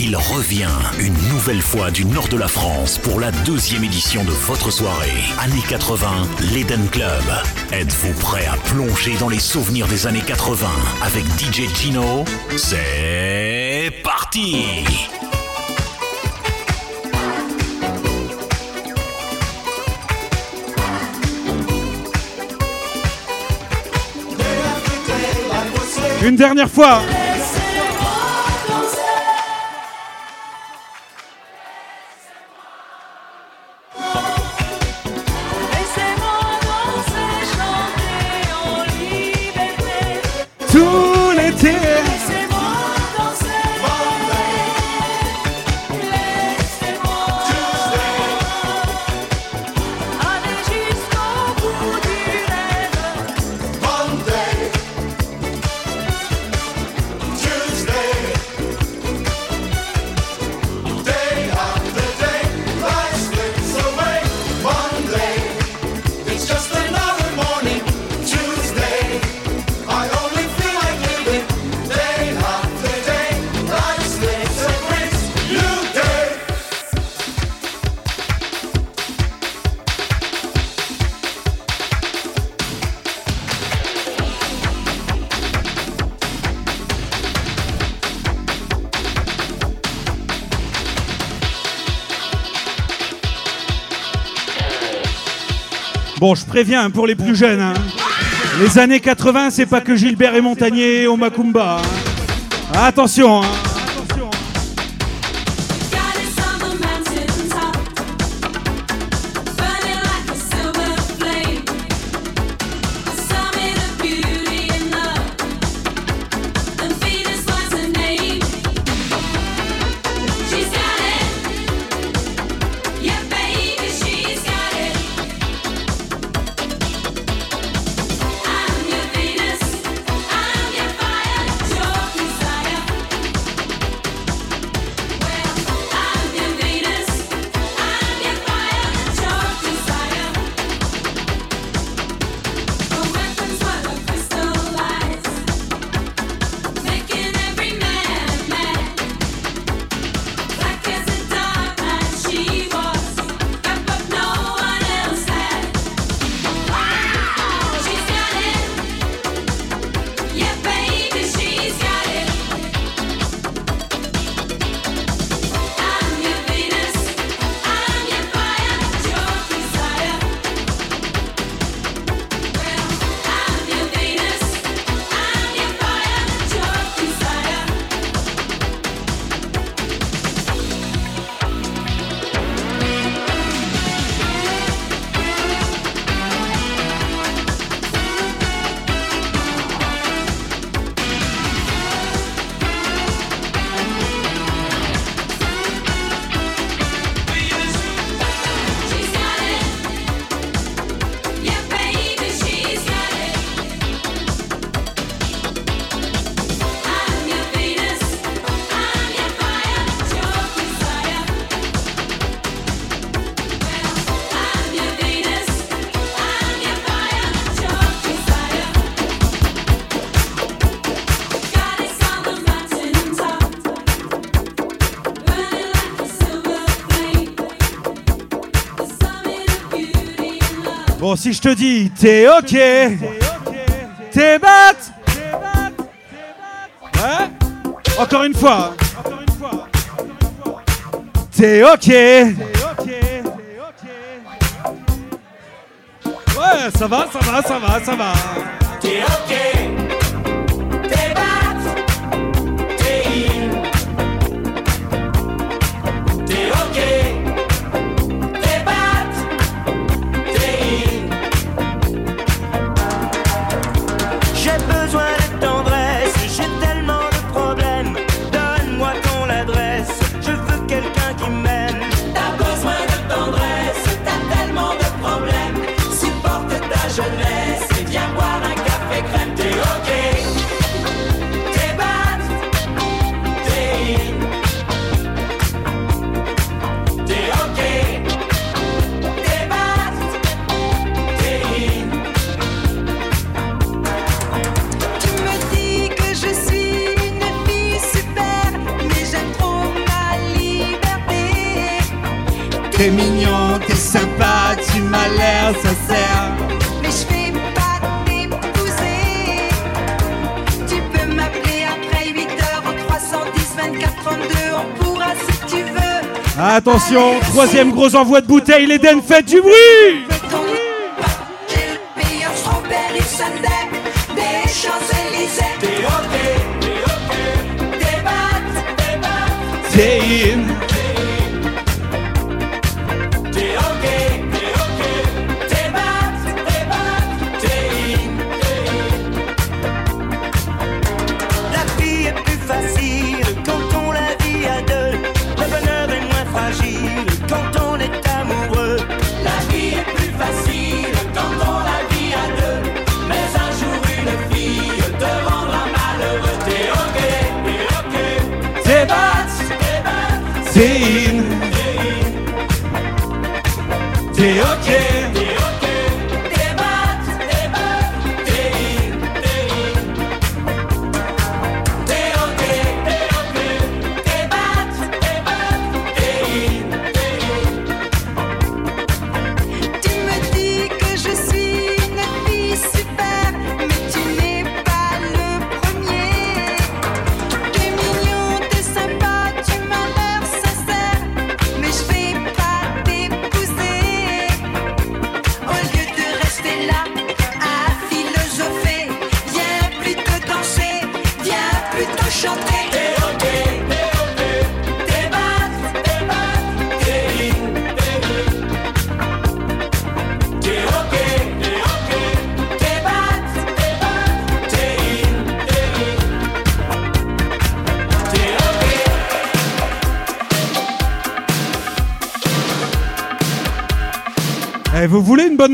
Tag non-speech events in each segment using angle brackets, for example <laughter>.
il revient une nouvelle fois du nord de la France pour la deuxième édition de votre soirée. Années 80, l'Eden Club. Êtes-vous prêt à plonger dans les souvenirs des années 80 avec DJ Chino C'est parti Une dernière fois. Je préviens hein, pour les plus jeunes. hein. Les années 80, c'est pas que Gilbert et Montagnier au Macumba. hein. Attention. Si je te dis, t'es ok. T'es bat. Ouais Encore une fois. T'es ok. Ouais, ça va, ça va, ça va, ça va. T'es ok, Attention, troisième gros envoi de bouteille, l'Eden, faites du bruit. sei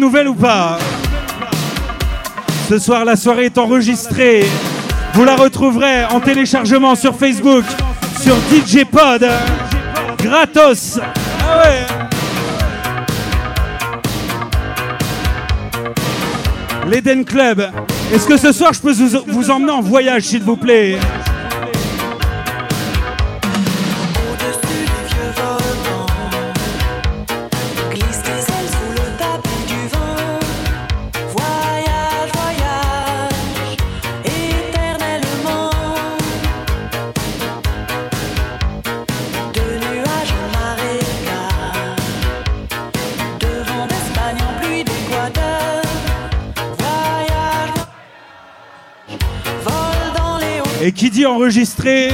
nouvelle ou pas Ce soir, la soirée est enregistrée. Vous la retrouverez en téléchargement sur Facebook, sur DJ Pod, gratos. Ah L'Eden Club. Est-ce que ce soir je peux vous emmener en voyage, s'il vous plaît? enregistré.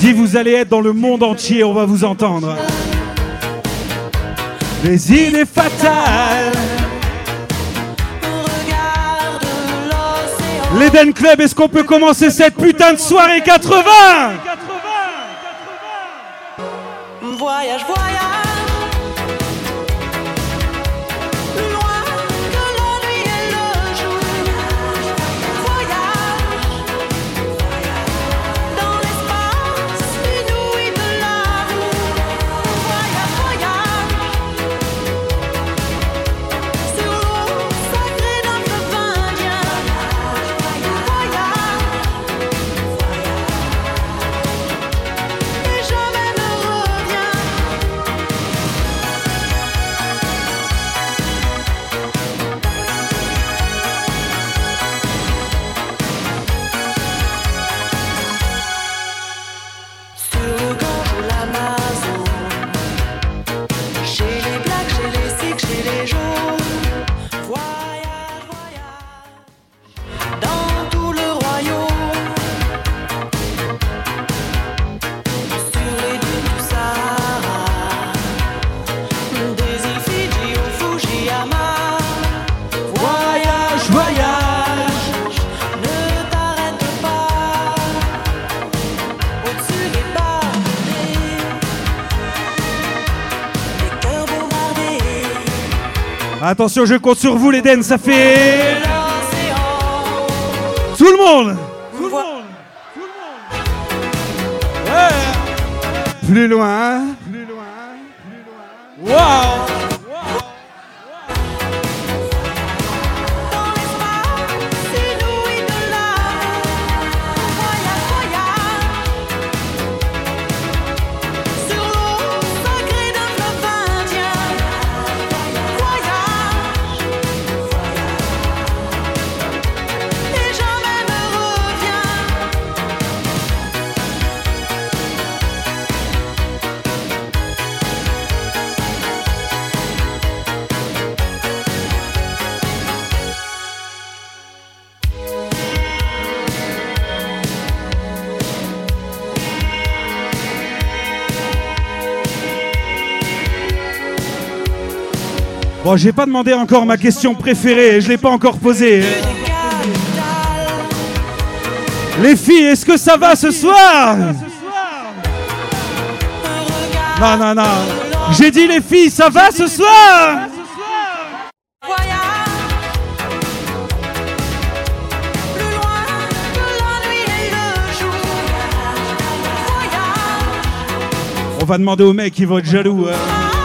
Dit vous allez être dans le monde entier, on va vous entendre. Les idées fatales. L'Eden Club, est-ce qu'on peut commencer cette putain de soirée 80 Attention, je compte sur vous, les Dens, ça fait. Tout le monde Tout le monde Tout le monde. Plus loin hein Bon, j'ai pas demandé encore ma question préférée, je l'ai pas encore posée. Les filles, est-ce que ça va ce soir? Non, non, non. J'ai dit les filles, ça va ce soir? On va demander aux mecs qui vont être jaloux. hein.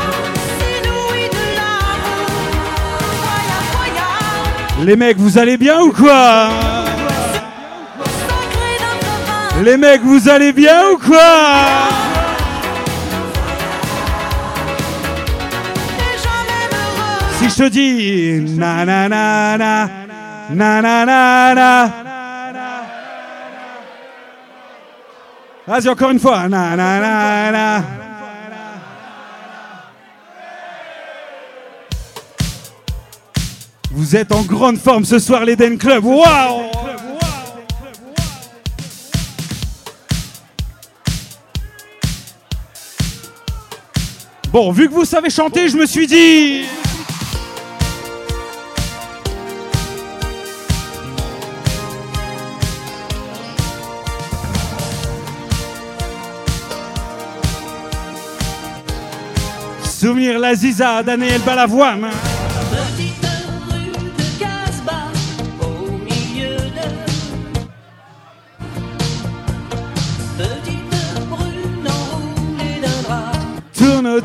Les mecs, vous allez bien ou quoi. Les mecs, vous allez bien ou quoi. Si je te dis na na na na na na na na Vas-y encore une fois na na na na Vous êtes en grande forme ce soir l'Eden Club. Waouh Bon, vu que vous savez chanter, je me suis dit Souvenir la ziza Daniel Balavoine.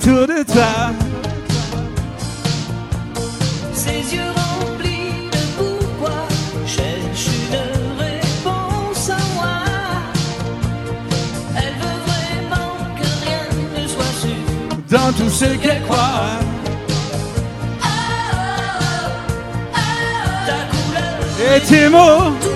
Autour de toi. ses yeux remplis de pourquoi cherche une réponse à moi. Elle veut vraiment que rien ne soit sûr. Dans tout ce qu'elle croit. Ta couleur Et tes mots.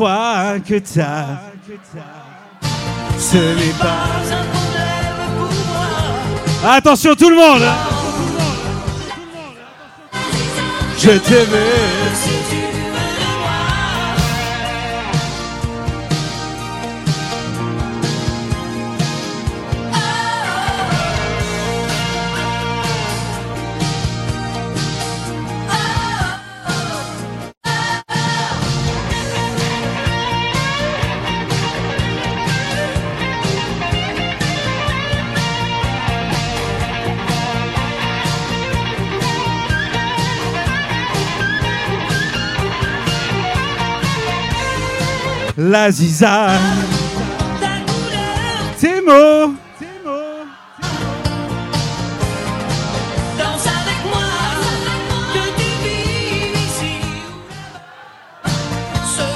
crois que t'as, ce n'est pas. Un problème pour moi. Attention tout le monde Je te veux.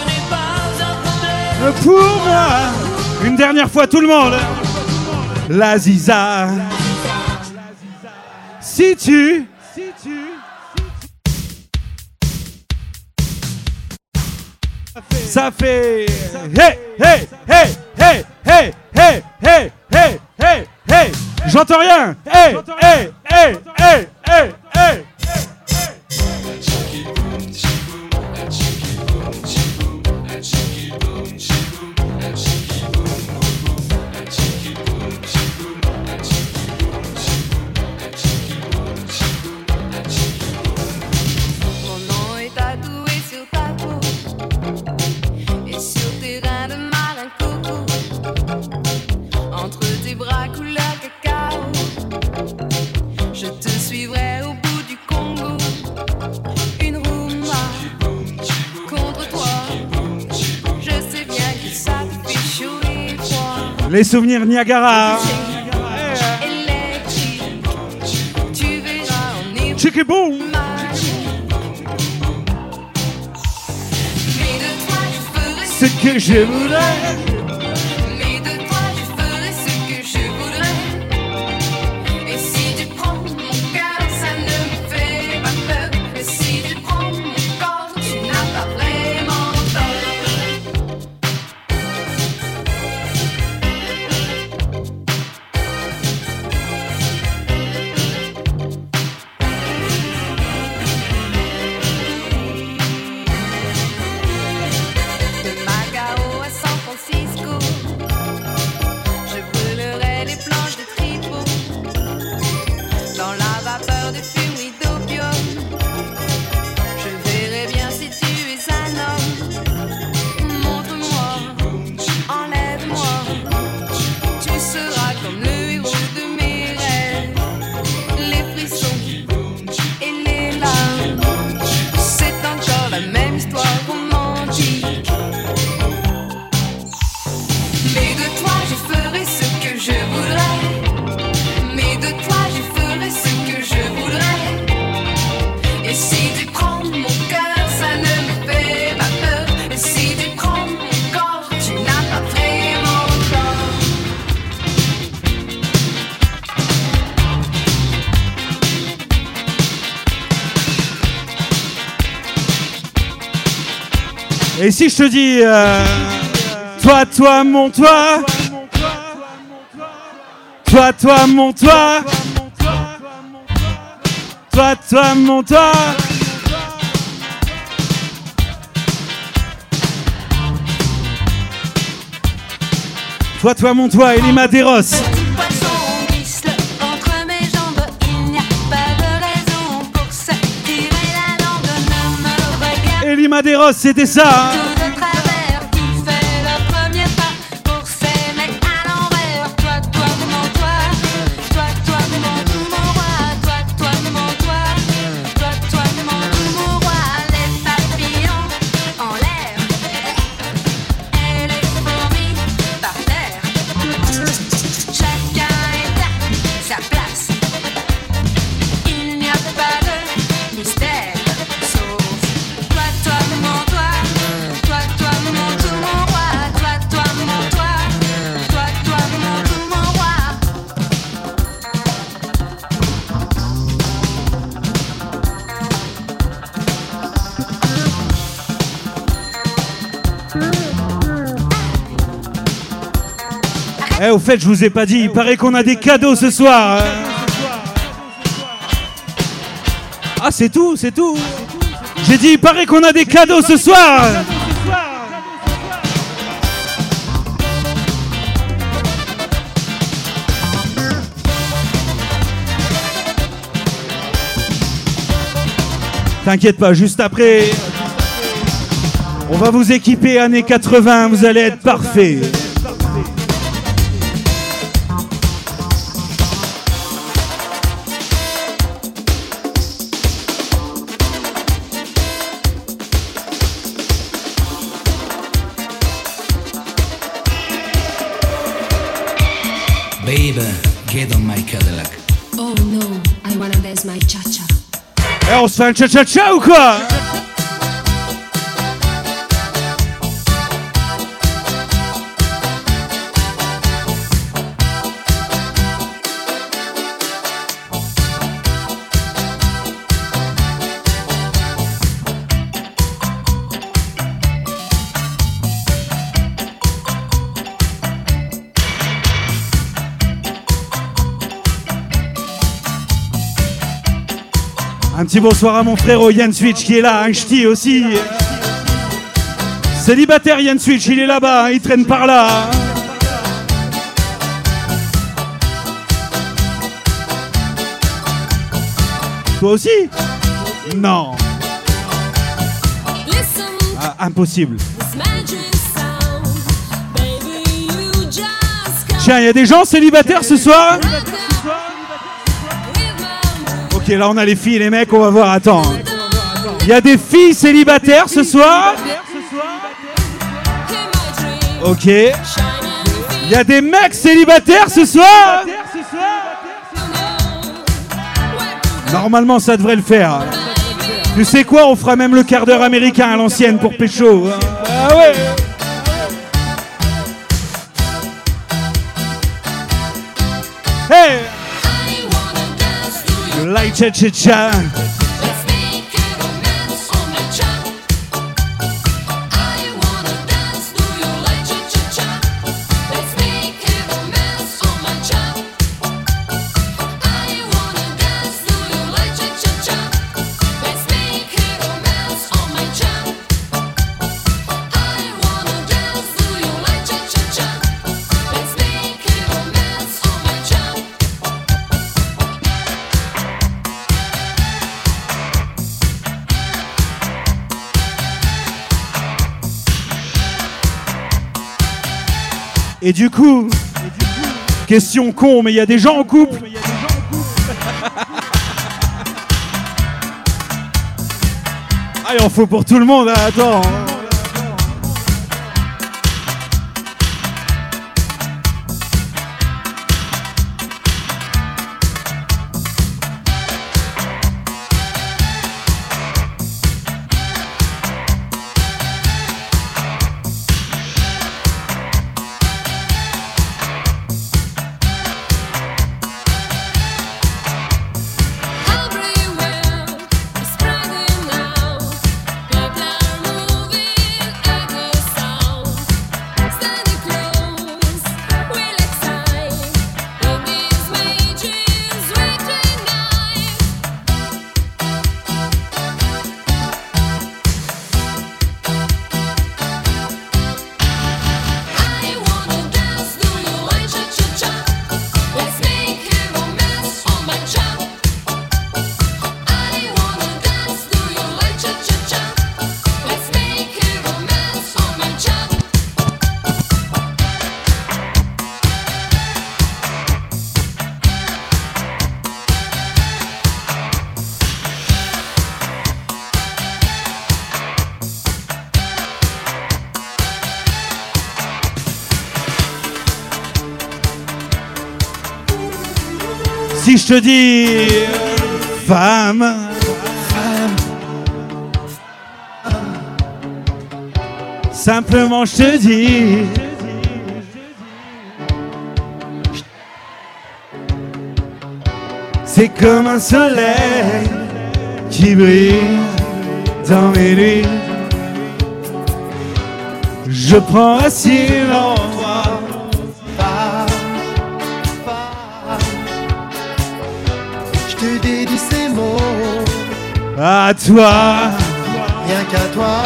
N'est pas un problème. Pour moi. Une dernière fois tout le monde. La ziza. Si tu. Si tu. Ça fait. Hey, hey, hey, hey, hey, hey, hey, hey, hey, hey. J'entends rien. Hey, hey, hey, hey, hey, Les souvenirs Niagara. Chicky Boom. C'est que je voulais. Et si je te dis, euh, toi, toi, mon toi, toi, toi, mon toi, toi, toi, mon toi. Toi, toi, mon toi, Elima Deros. Madeiros, c'était ça. Hein En fait, je vous ai pas dit. Il paraît qu'on a des cadeaux ce soir. Hein. Ah, c'est tout, c'est tout. J'ai dit, il paraît qu'on a des cadeaux ce soir. T'inquiète pas, juste après, on va vous équiper années 80, vous allez être parfait. se un cha-cha-cha bonsoir à mon frère Yann Switch qui est là, hein, Ch'ti aussi. Célibataire Yann Switch, il est là-bas, hein, il traîne par là. Toi aussi? Non. Ah, impossible. Tiens, il y a des gens célibataires ce soir? ok, là on a les filles et les mecs, on va voir, attends. Il y a des filles célibataires ce soir Ok. Il y a des mecs célibataires ce soir Normalement ça devrait le faire. Tu sais quoi, on fera même le quart d'heure américain à l'ancienne pour Pécho. Hein. Ah ouais cha cha cha Et du coup, question con, mais il y a des gens en couple. Ah, il en faut pour tout le monde, hein, attends. Si je te dis femme, simplement je te dis. C'est comme un soleil qui brille dans mes nuits. Je prends racine en À toi, rien qu'à toi.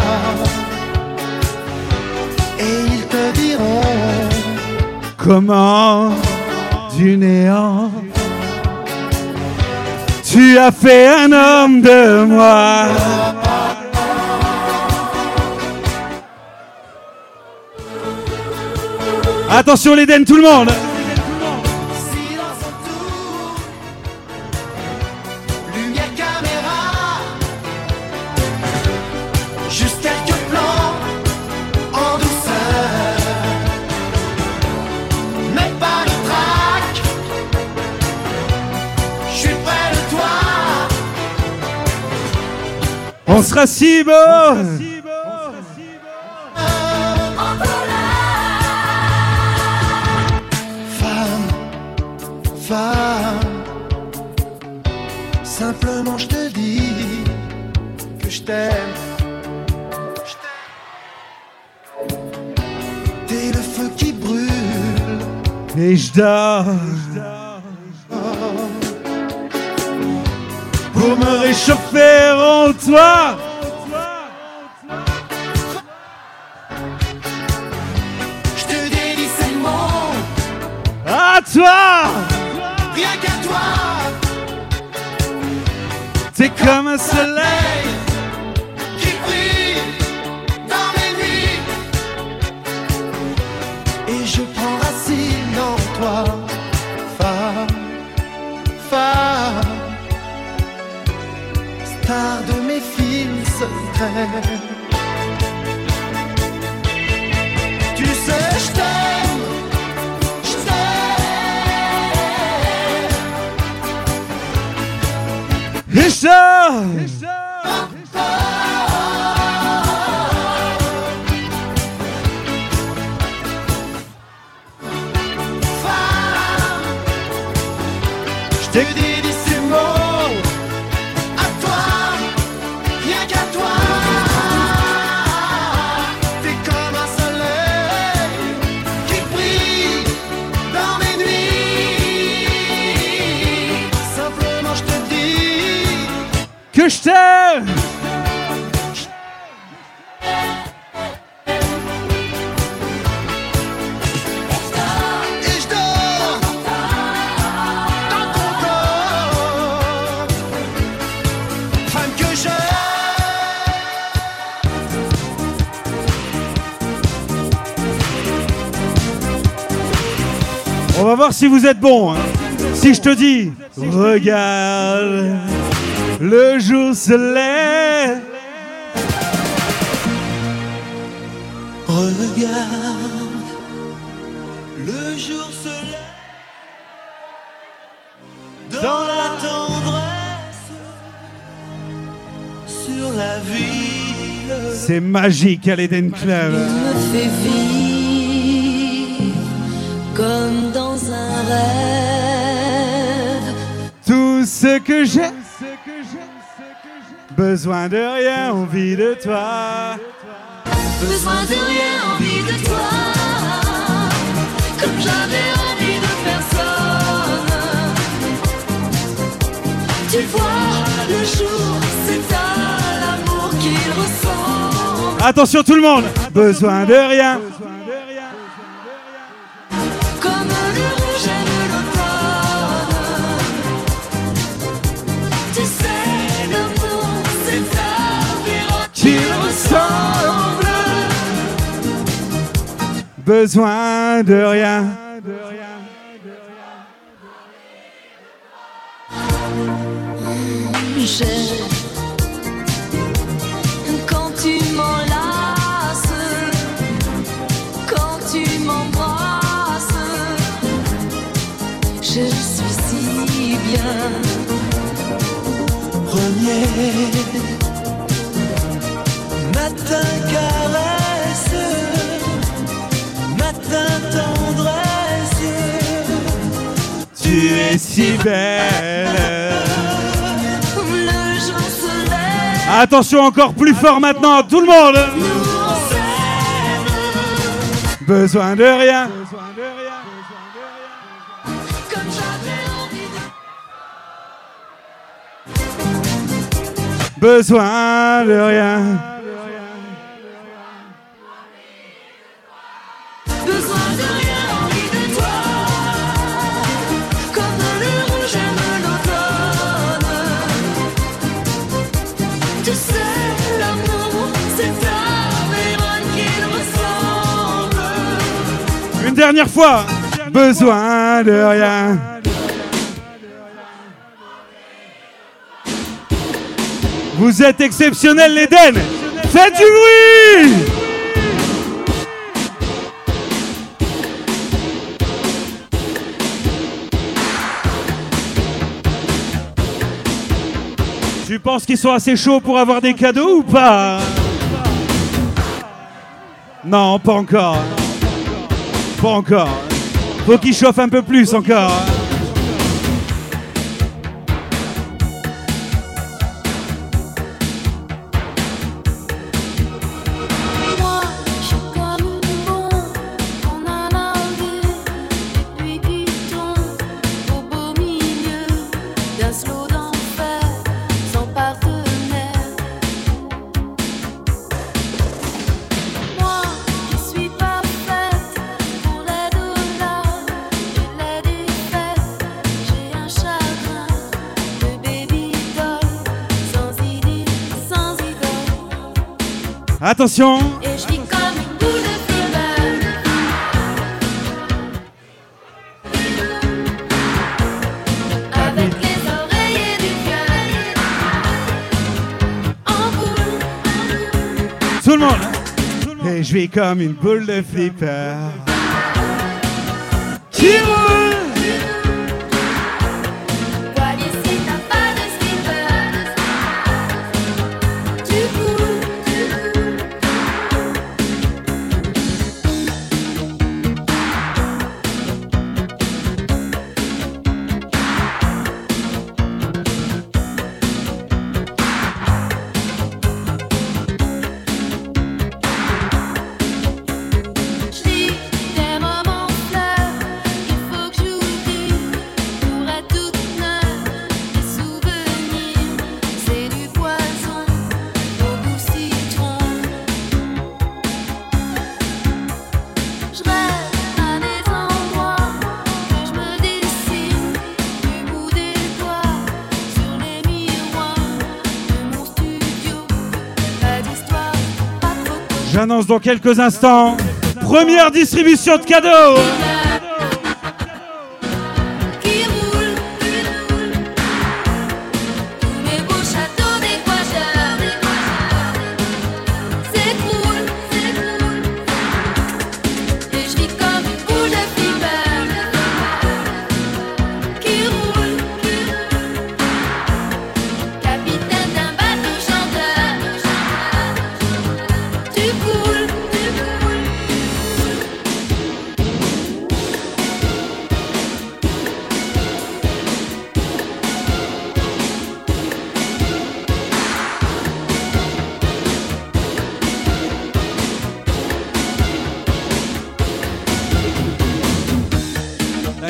Et ils te diront comment du néant tu as fait un homme de moi. Attention l'Éden, tout le monde Si beau Femme, femme, simplement je te dis que je t'aime. Je t'aime. T'es le feu qui brûle, et je dors pour me réchauffer en toi. Comme un soleil. qui brille dans mes nuits. Et je prends racine en toi, femme, femme, star de mes films secrets. Ça si vous êtes bon. hein. Si je te dis, regarde, le jour se lève. Regarde, le jour se lève dans la tendresse sur la ville. C'est magique à l'Eden Club. Rêve. Tout ce que j'ai, besoin de rien, envie de toi. Besoin de rien, envie de toi. Comme j'avais envie de personne. Tu vois, le jour, c'est à l'amour qu'il ressemble. Attention tout le monde, besoin de rien. Besoin de rien. J'aime quand tu m'enlaces, quand tu m'embrasses. Je suis si bien. Premier Si belle. Attention encore plus fort maintenant, tout le monde. Besoin de rien. Besoin de rien. Dernière fois. Besoin de rien. Vous êtes exceptionnels, l'Eden. Faites du bruit. Tu penses qu'ils sont assez chauds pour avoir des cadeaux ou pas? Non, pas encore. Pas encore. Faut qu'ils chauffent un peu plus encore. Attention. Et je vis comme une boule de fever Avec les oreillers du cœur En boule Tout le monde. Et je vis comme une boule de flipper. Qui Dans quelques instants. Première distribution de cadeaux.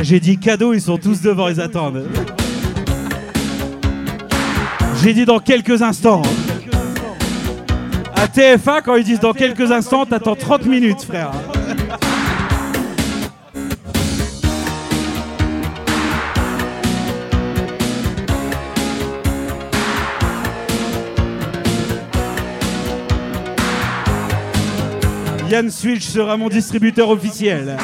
J'ai dit cadeaux, ils sont tous devant, ils attendent. J'ai dit dans quelques instants. À TF1, quand ils disent dans quelques instants, t'attends 30 minutes, frère. Yann Switch sera mon distributeur officiel.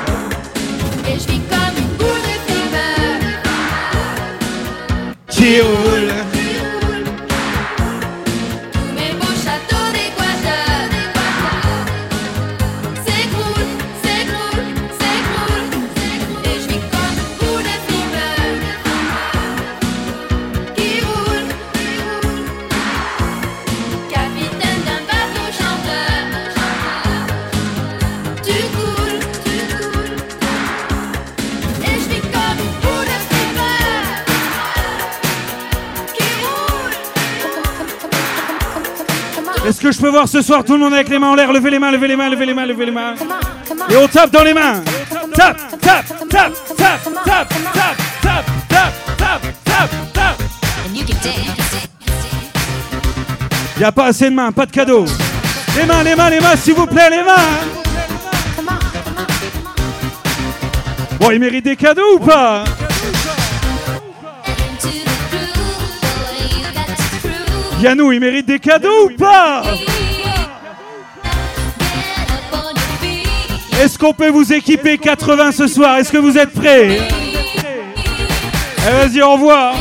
Seúl peux voir ce soir tout le monde avec les mains en l'air Levez les mains, levez les mains, levez les mains, levez les mains. Et on tape dans les mains. Tape, tape, tape, tape, tape, tape, tape, tape, tape, tape, tape. Y a pas assez de mains, pas de cadeaux. Les mains, les mains, les mains, s'il vous plaît, les mains. Bon, il mérite des cadeaux ou pas? Yannou, il mérite des cadeaux ou pas? Est-ce qu'on peut vous équiper 80 ce soir? Est-ce que vous êtes prêts? Eh, Vas-y, au revoir.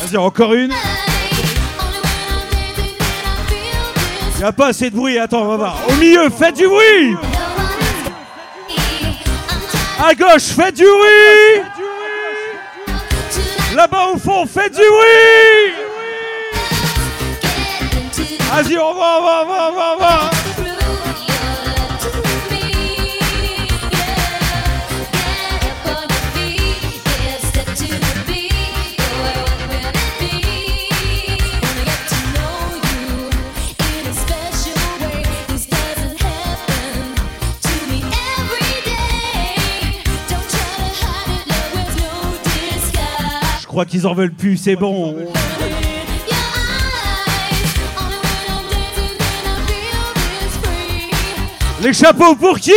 Vas-y, encore une. Y a pas assez de bruit, attends, on va voir. Au milieu, faites du bruit À gauche, faites du bruit Là-bas au fond, faites du bruit Vas-y, on va, on va, on va, on va, on va crois qu'ils en veulent plus, c'est bon. Les chapeaux pour qui?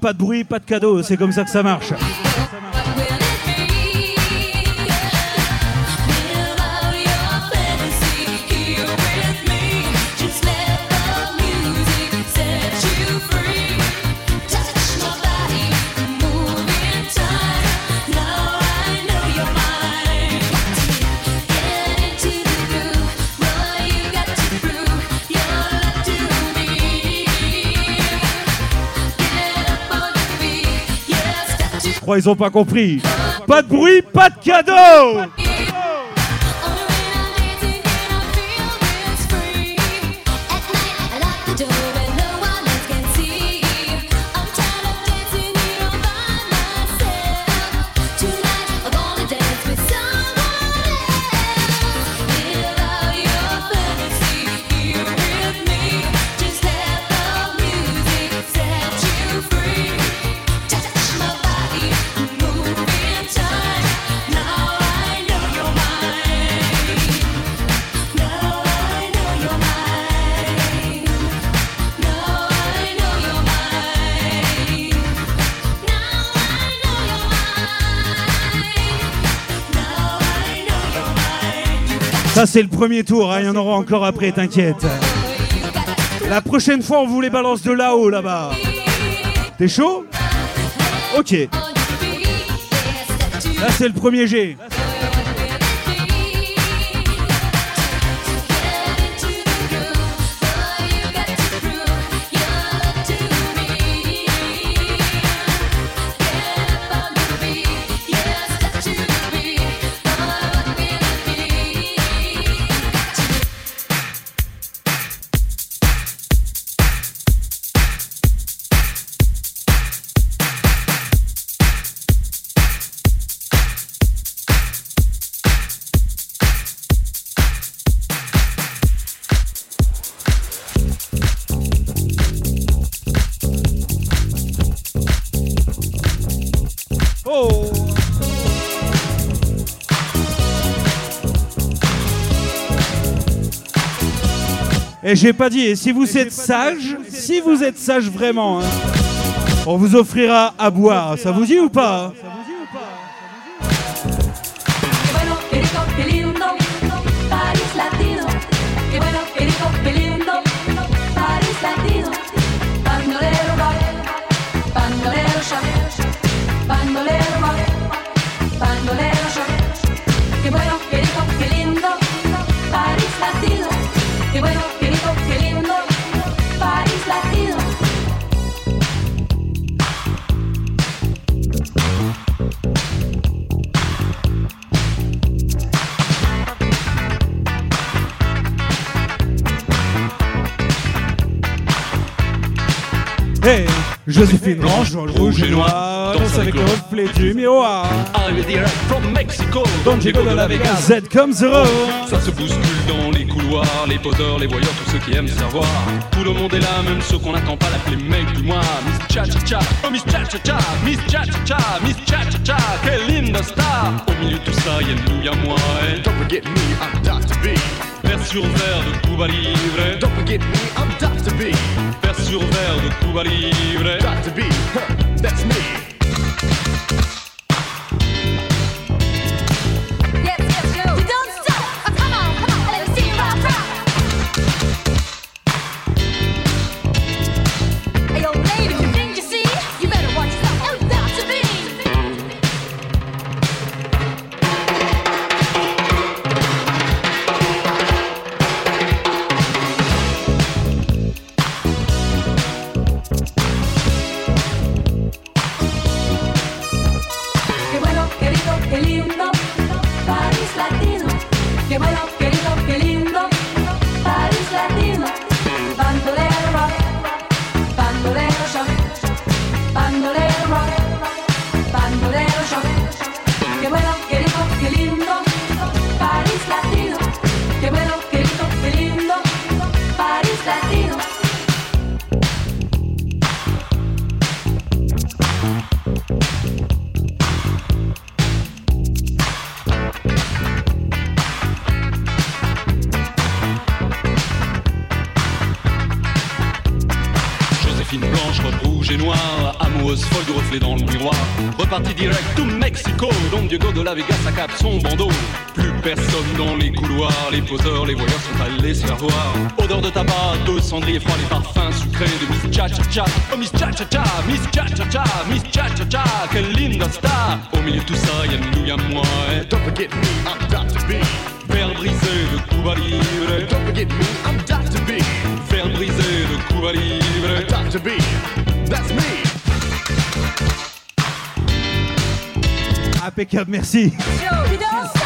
Pas de bruit, pas de cadeau, c'est comme ça que ça marche. Qu'ils ont pas compris. Pas de bruit, pas de cadeau C'est le premier tour, hein, il y en aura encore après, t'inquiète. La prochaine fois, on vous les balance de là-haut, là-bas. T'es chaud? Ok. Là, c'est le premier G. Et j'ai pas dit, et si vous êtes sage, si vous êtes sage vraiment, hein, on vous offrira à boire. Ça vous dit ou pas Hey, Joséphine Blanche dans le rouge et noir, danse avec le reflet du miroir. Arrivé direct from Mexico, Don Diego de la Vegas, Z comme Zero. Ça se bouscule dans les couloirs, les poseurs, les voyeurs, tous ceux qui aiment savoir. Tout le monde est là, même ceux qu'on n'attend pas l'appeler mec du mois. Miss Cha Cha Cha, oh Miss Cha Cha Cha, Miss Cha Cha Cha, Miss Cha Cha Cha, quelle linda star. Au milieu de tout ça, y'a nous, y'a moi. Et Don't forget me, I'm Dr. B. verre sur verre de Cuba Libre. Don't forget me, I'm Dr. B. Verre sur verre de Cuba Libre. Dr. B, huh, that's me. Cendrier froid, les parfums sucrés de Miss Cha Cha Cha. Oh Miss Cha Cha Cha, Miss Cha Cha Cha, Miss Cha Cha Cha, quelle linda star. Au milieu de tout ça, y'a nous, y'a moi. Et Don't forget me, I'm Dr. B. verre brisé de Cuba Libre. Don't forget me, I'm Dr. B. Verre brisé de Cuba Libre. Dr. B, that's me. Impeccable, merci. Yo,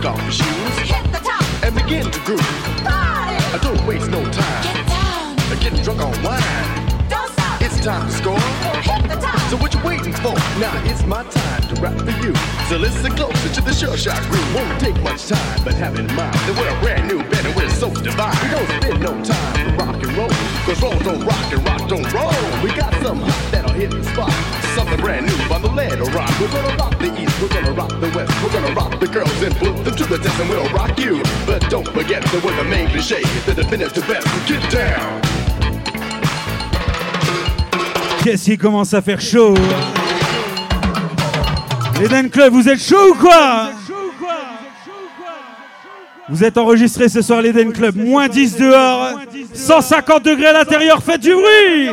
kick off your shoes Hit the top. and begin to groove. Party. Uh, Don't waste no time. Get down. Uh, Getting drunk on wine. Don't stop. It's time to score. Hit the top. So what you waiting for? Now it's my time to rap for you. So listen closer to the sure shot groove. Won't take much time, but have in mind that we're a brand new band and we're so divine. We don't spend no time for rock and roll. Cause roll don't rock and rock don't roll. We got some hot that'll hit the spot. Something brand new the rock. We're gonna rock the. Qu'est-ce qui commence à faire chaud? L'Eden Club, vous êtes chaud ou quoi? Vous êtes enregistré ce soir l'Eden Club, moins 10 dehors, 150 degrés à l'intérieur, faites du bruit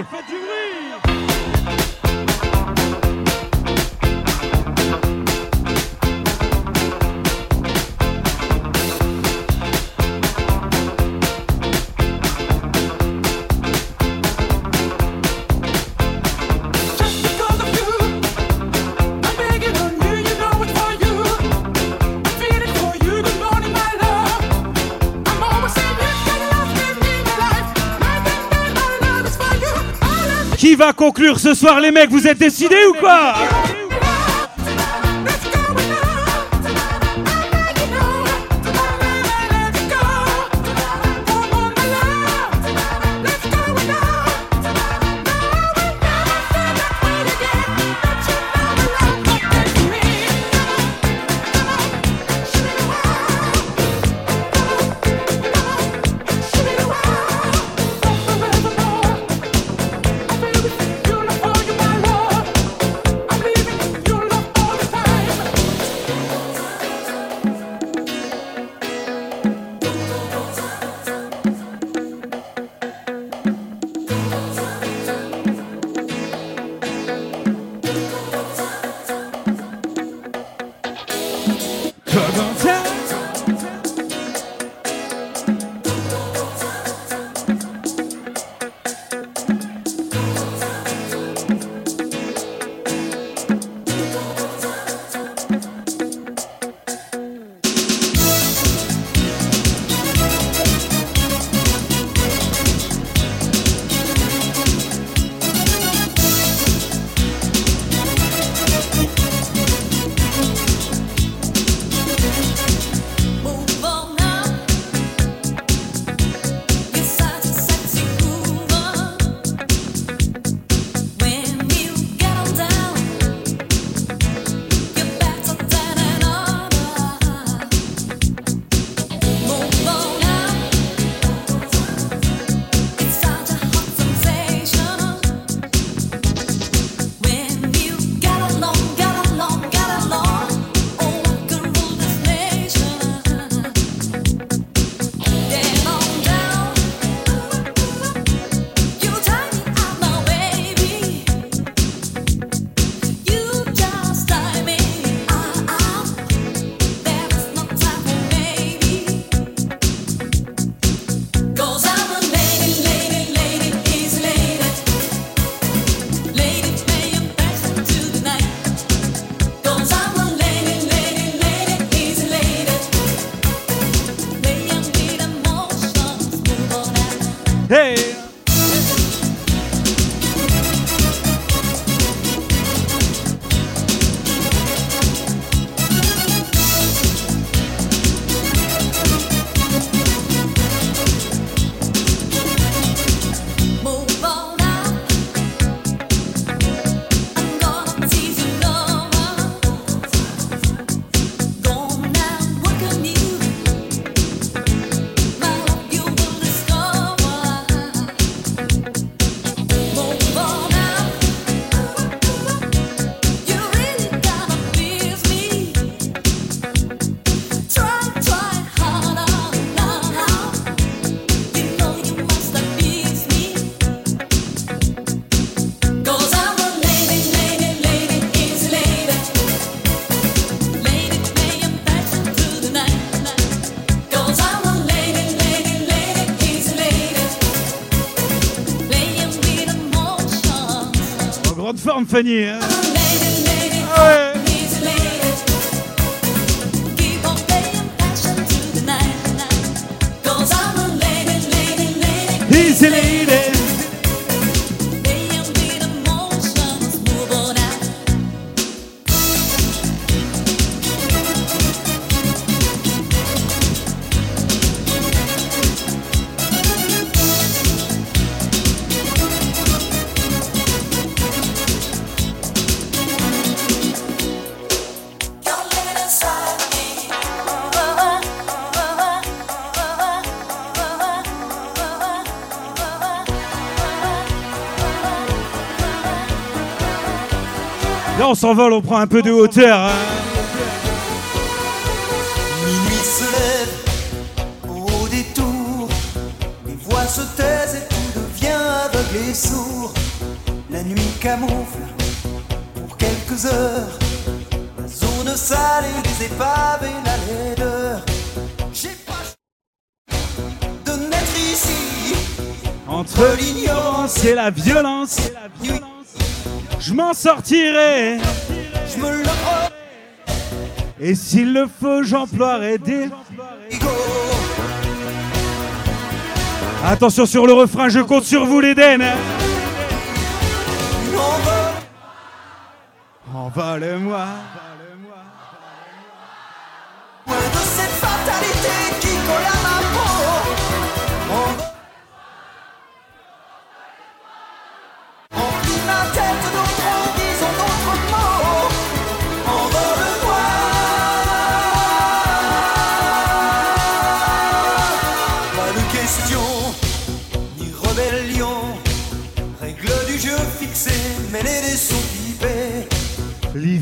va conclure ce soir les mecs Vous êtes décidés ou quoi? Forme Fanny hein s'envole, on prend un peu de hauteur. hein. Minuit se lève au détour, les voix se taisent et tout devient aveugle et sourd. La nuit camoufle pour quelques heures la zone sale et les épaves et la laideur. J'ai pas de naître ici Entre l'ignorance et la violence, m'en sortirai. Je me le prends Et s'il le faut, j'emploierai des. Attention sur le refrain, je compte sur vous, l'Éden. Envole-moi. Loin de cette fatalité qui colle à ma peau.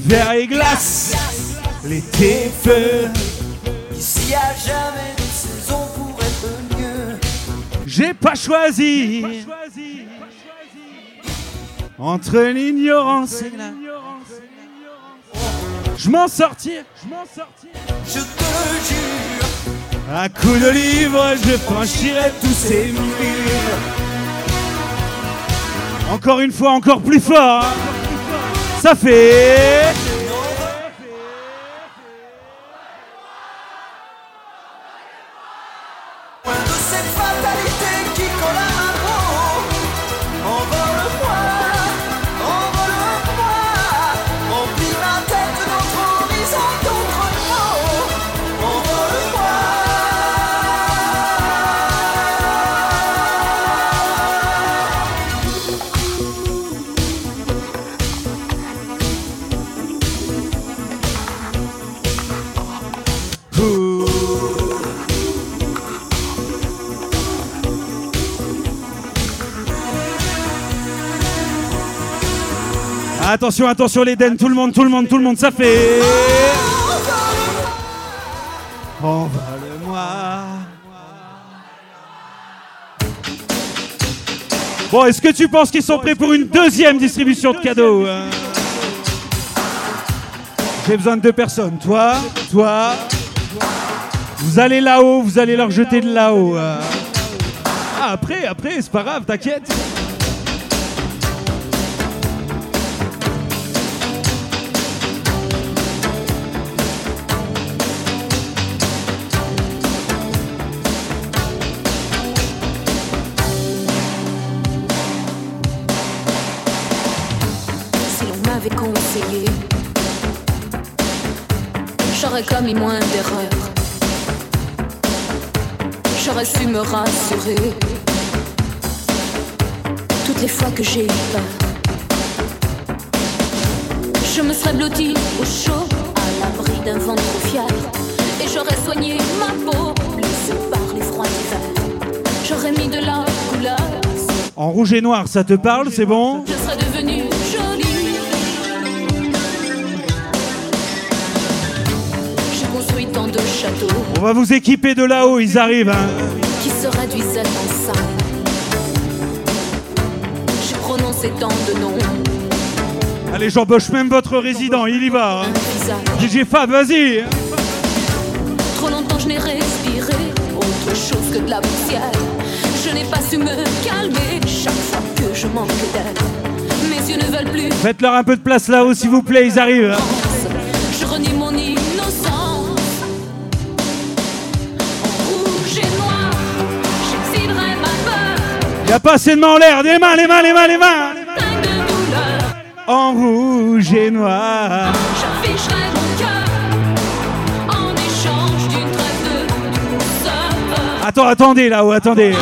L'hiver est glace, l'été feu. Ici a jamais de saison pour être mieux. J'ai pas choisi entre l'ignorance et la. Je m'en sortirai. Je te le jure. À coup de livre, je franchirai tous ces murs. Encore une fois, encore plus fort. hein. Ça Attention, attention, l'Éden, tout le monde, tout le monde, tout le monde, ça fait. Envole-moi. Bon, est-ce que tu penses qu'ils sont prêts pour une deuxième distribution de cadeaux hein J'ai besoin de deux personnes. Toi, toi. Vous allez là-haut, vous allez leur jeter de là-haut. hein. Ah, après, après, c'est pas grave, t'inquiète. J'aurais commis moins d'erreurs. J'aurais su me rassurer toutes les fois que j'ai eu peur. Je me serais blottie au chaud, à l'abri d'un vent trop fier, et j'aurais soigné ma peau, blessée par les froids d'hiver. J'aurais mis de la couleur, En rouge et noir, ça te parle, c'est bon? Je serais devenue On va vous équiper de là-haut, ils arrivent. hein. qui se réduisaient en ça. J'ai prononcé tant de noms, Allez, j'embauche même votre résident, il y va. hein. DJ Fab, vas-y. Trop longtemps je n'ai respiré autre chose que de la poussière. Je n'ai pas su me calmer chaque fois que je manque d'air. Mes yeux ne veulent plus. Faites-leur un peu de place là-haut, s'il vous plaît, ils arrivent. hein. A pas assez de mains en l'air, des mains, les mains, les mains, les mains. En rouge et noir. j'afficherai mon cœur. En échange d'une trêve de douceur. Attends, attendez là-haut, attendez.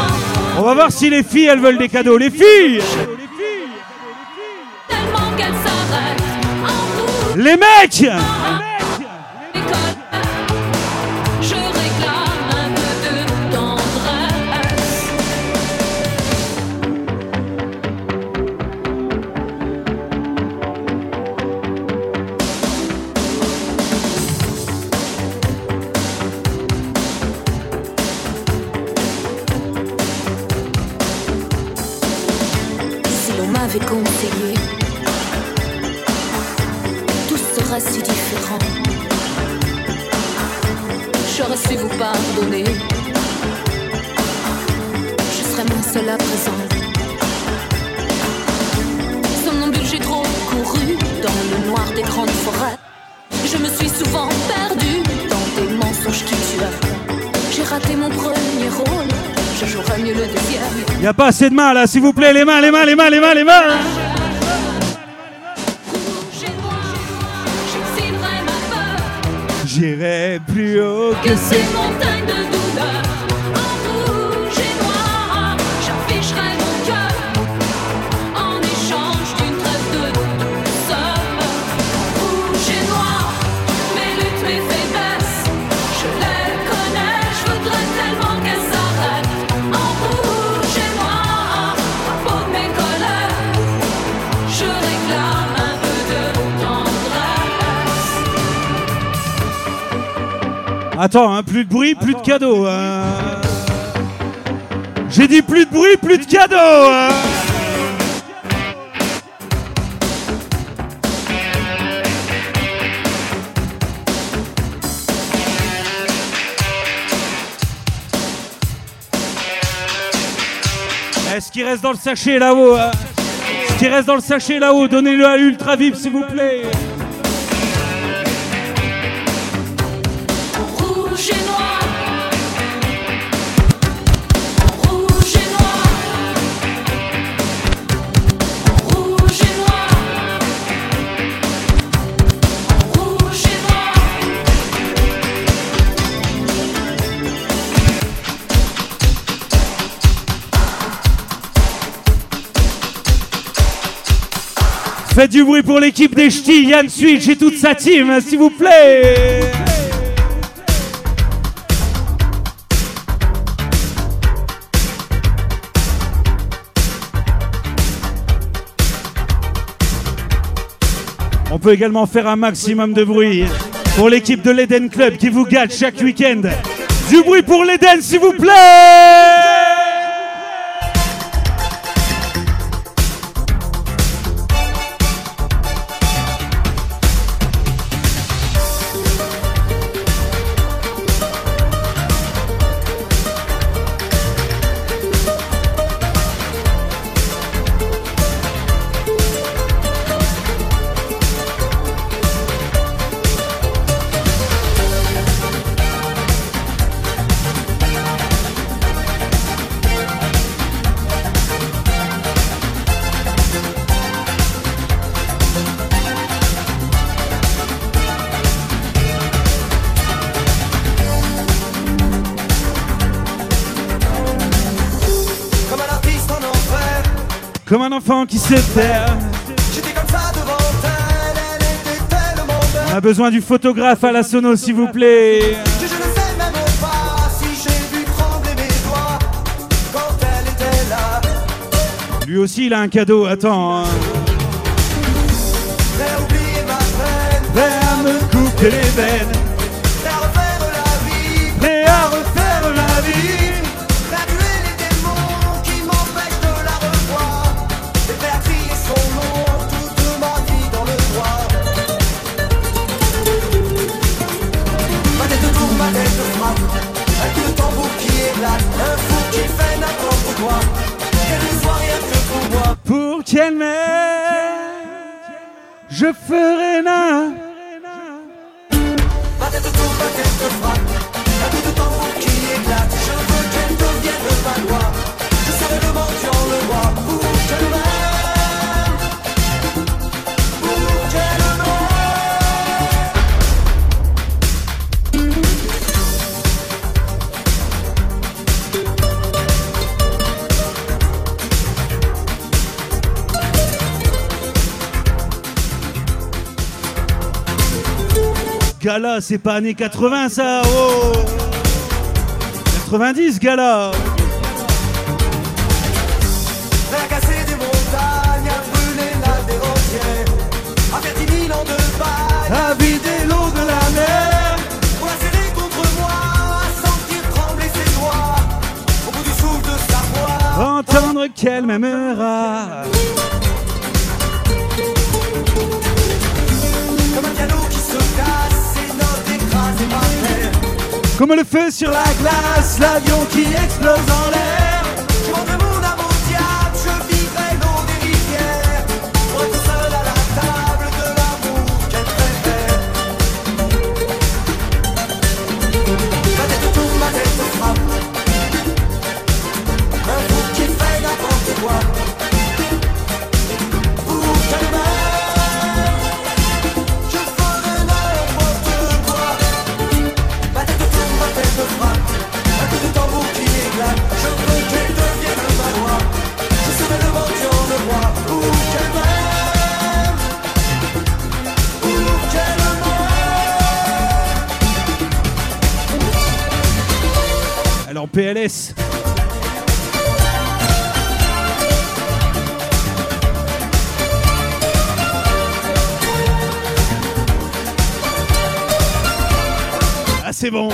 On va voir si les filles, elles veulent des cadeaux. Les filles. Les mecs Je serais moins seule à présent. Somnambule, j'ai trop couru dans le noir des grandes forêts. Je me suis souvent perdue dans des mensonges qui tuent. J'ai raté mon premier rôle. Je jouerai mieux le deuxième. Y a pas assez de mains là, s'il vous plaît, les mains, les mains, les mains, les mains, les mains. J'irai plus haut que ces montagnes de douleur. Attends, hein, plus de bruit, plus de cadeaux. hein. J'ai dit plus de bruit, plus de cadeaux. hein. Est-ce qu'il reste dans le sachet là-haut hein Ce qui reste dans le sachet là-haut, donnez-le à Ultra Vip s'il vous plaît. Du bruit pour l'équipe des ch'tis, Yann Switch et toute sa team, s'il vous plaît. On peut également faire un maximum de bruit pour l'équipe de l'Eden Club qui vous gâte chaque week-end. Du bruit pour l'Eden, s'il vous plaît. Qui se perd. j'étais comme ça devant elle, elle était tellement belle. On a besoin du photographe à la sono, s'il vous plaît. Je ne sais même pas si j'ai vu trembler mes doigts quand elle était là. Lui aussi, il a un cadeau. Attends. hein. Oublier ma peine, me couper les veines. Je ferai C'est pas années 80 ça. Oh 90 Gala. Prêt à casser des montagnes, à brûler la terre entière, à faire dix mille ans de bail, À vider l'eau de la mer. la serrer contre moi, à sentir trembler ses doigts, au bout du souffle de sa voix. Entendre qu'elle m'aimera. Comme le feu sur la glace, l'avion qui explose en l'air. PLS. Ah, c'est bon.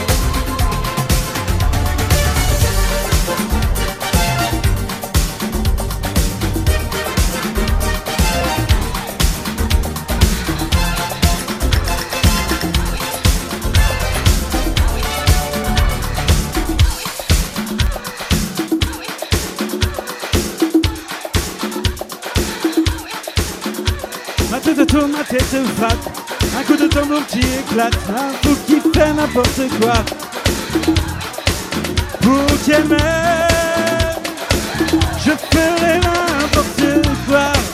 Un coup de tambour qui éclate. Un qui fait n'importe quoi. Pour m'aime, je ferai n'importe quoi.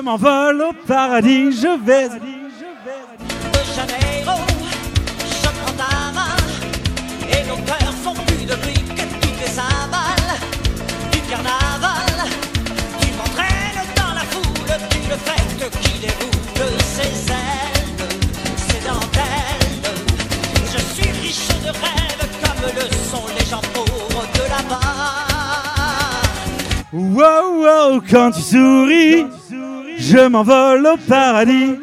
Je m'envole au paradis, je vais. de Janeiro, je prends ta main et nos cœurs font plus de bruit que toutes les cymbales du carnaval. Tu m'entraînes dans la foule d'une fête qui déroule ses ailes, ses dentelles. Je suis riche de rêves comme le sont les gens pauvres de là-bas. Wow, wow, quand tu souris, je m'envole au paradis.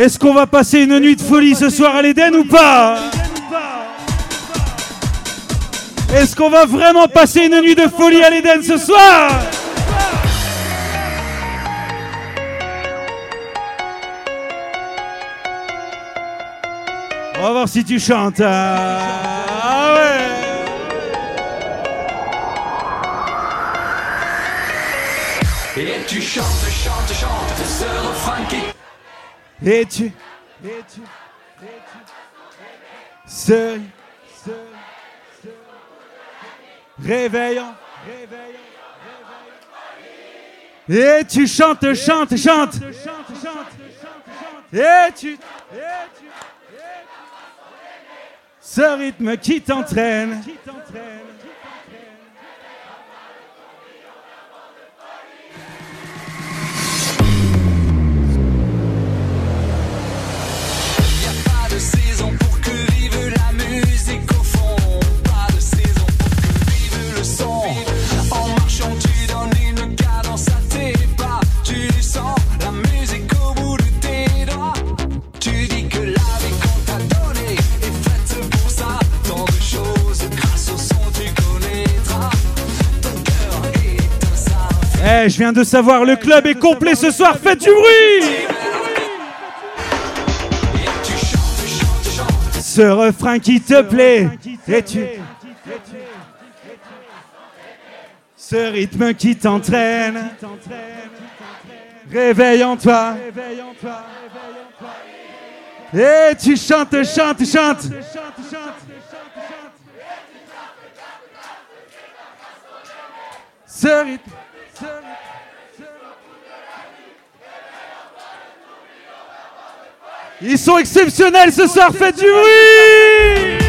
Est-ce qu'on va passer une nuit de folie ce soir à l'Éden ou pas Est-ce qu'on va vraiment passer une nuit de folie à l'Éden ce soir On va voir si tu chantes. Ah Et tu chantes, Et tu, et tu, et tu, seul, seul, seul, réveillant, réveillant, réveillant. Et tu chantes, chantes, chantes, et tu, et tu, ce rythme qui t'entraîne, qui t'entraîne. Eh, je viens de savoir, le club est complet ce soir, faites du bruit. Ce refrain qui te plaît, et tu... Ce rythme qui t'entraîne, réveille en toi. Et tu chantes, chantes, chantes. Ce rythme. Ils sont exceptionnels ce soir, faites du bruit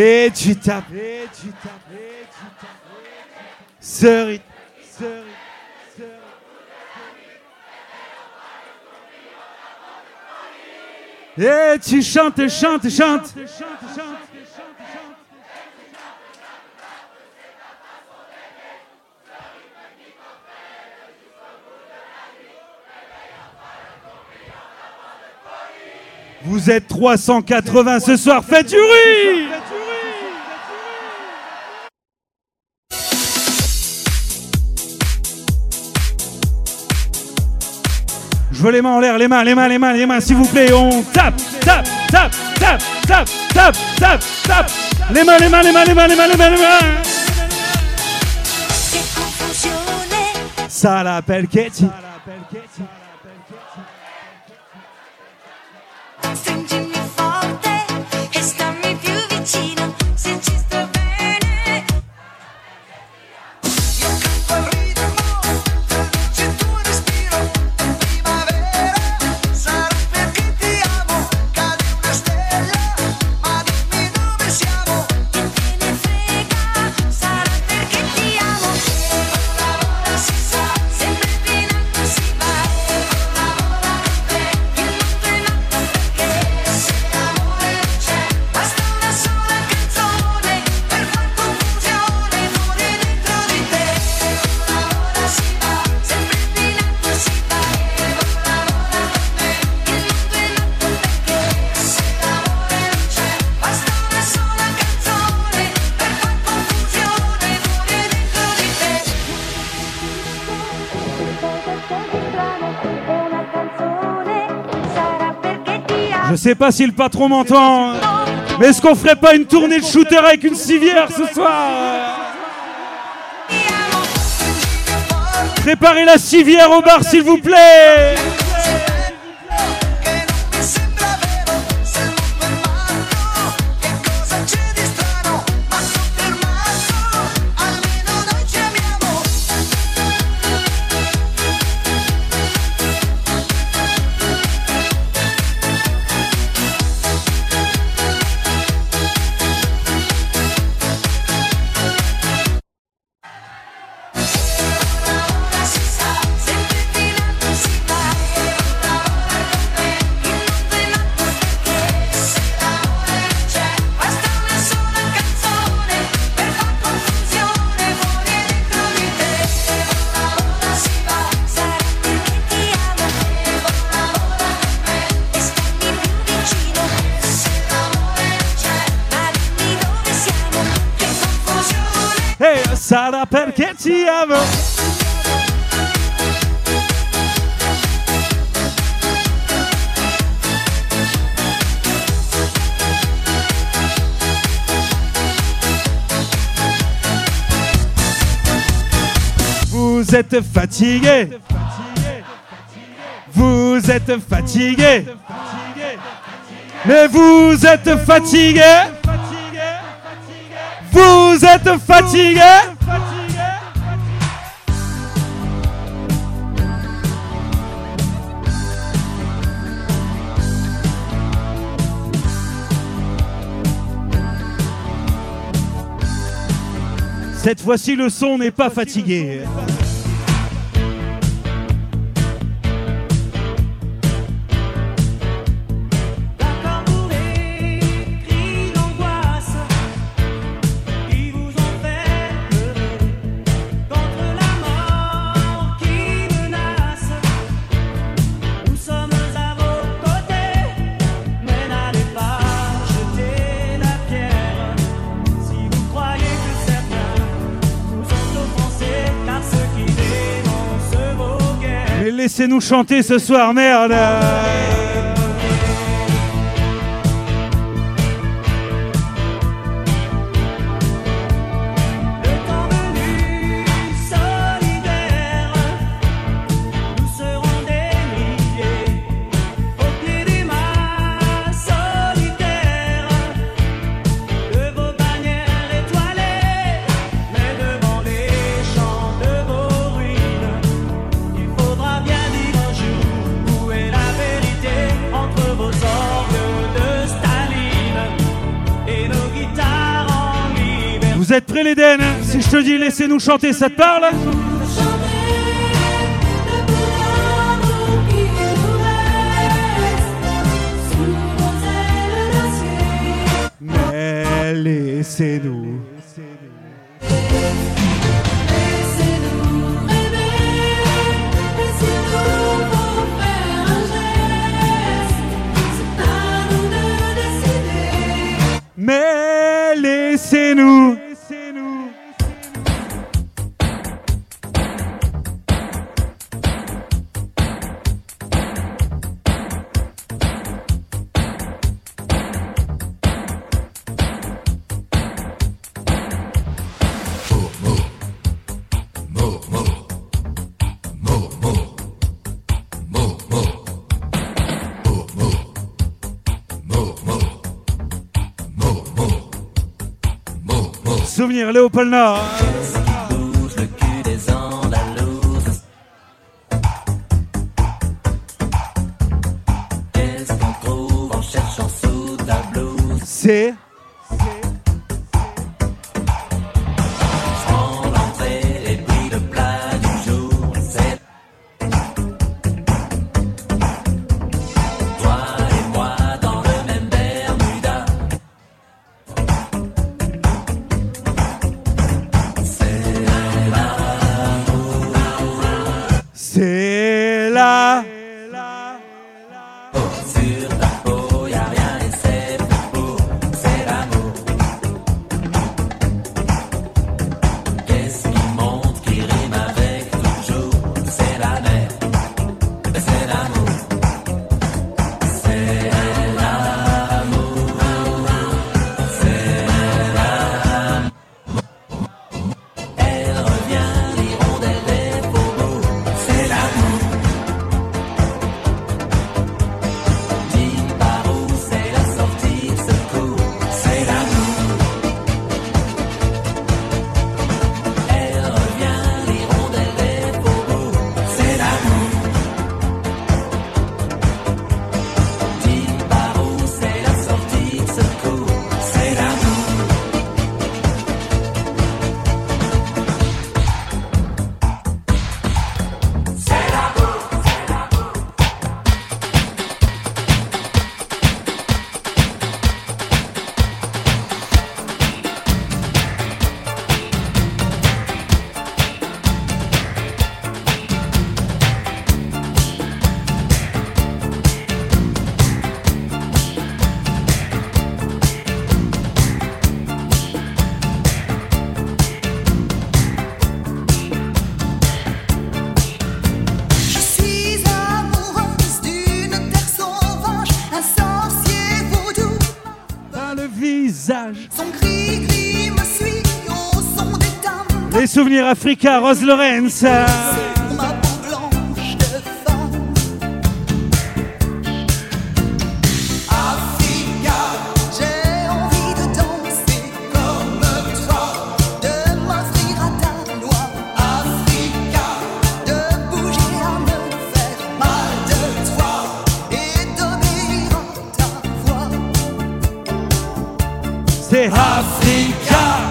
et tu tapes, et tu tapes, et tu tapes. Ce rythme, ce rythme, ce rythme. Et tu chantes, chantes, chantes. Vous êtes 380 ce soir, faites du riz Je veux les mains en l'air, les mains, les mains, les mains, les mains, s'il vous plaît. On tape, tape, tape, tape, tape, tape, tape, tape. Les mains, les mains, les mains, les mains, les mains, les mains, les mains. Ça l'appelle Katie. sais pas si le patron m'entend, hein. mais est-ce qu'on ferait pas une tournée de shooter avec une civière ce soir hein. Préparez la civière au bar, s'il vous plaît. Hein, vous êtes fatigué. Vous êtes fatigué. Mais vous êtes fatigué. Vous êtes fatigué. Cette fois-ci, le son n'est pas fatigué. laissez-nous chanter ce soir, merde. te dis, laissez-nous chanter, cette te parle souvenir, Léopold Nord. Souvenir Africa, Rose Lawrence, ma peau blanche de. Africa, j'ai envie de danser comme toi, de m'offrir à ta loi. Africa, de bouger à me faire mal de toi et d'obéir ta voix. C'est Africa.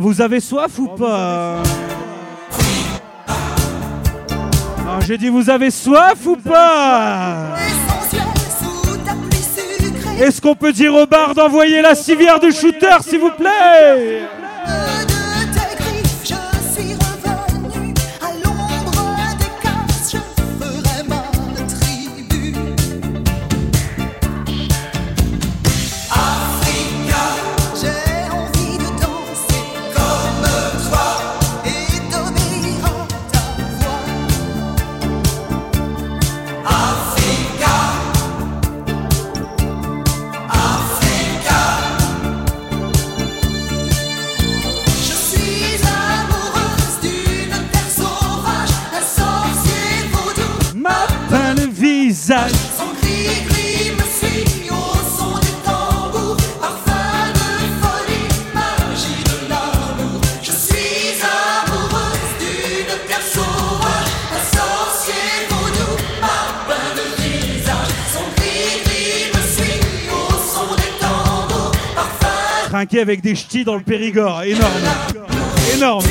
Vous avez soif ou pas ah, j'ai dit vous avez soif ou pas Est-ce qu'on peut dire au bar d'envoyer la civière du shooter, s'il vous plaît? avec des ch'tis dans le Périgord. Énorme. Énorme.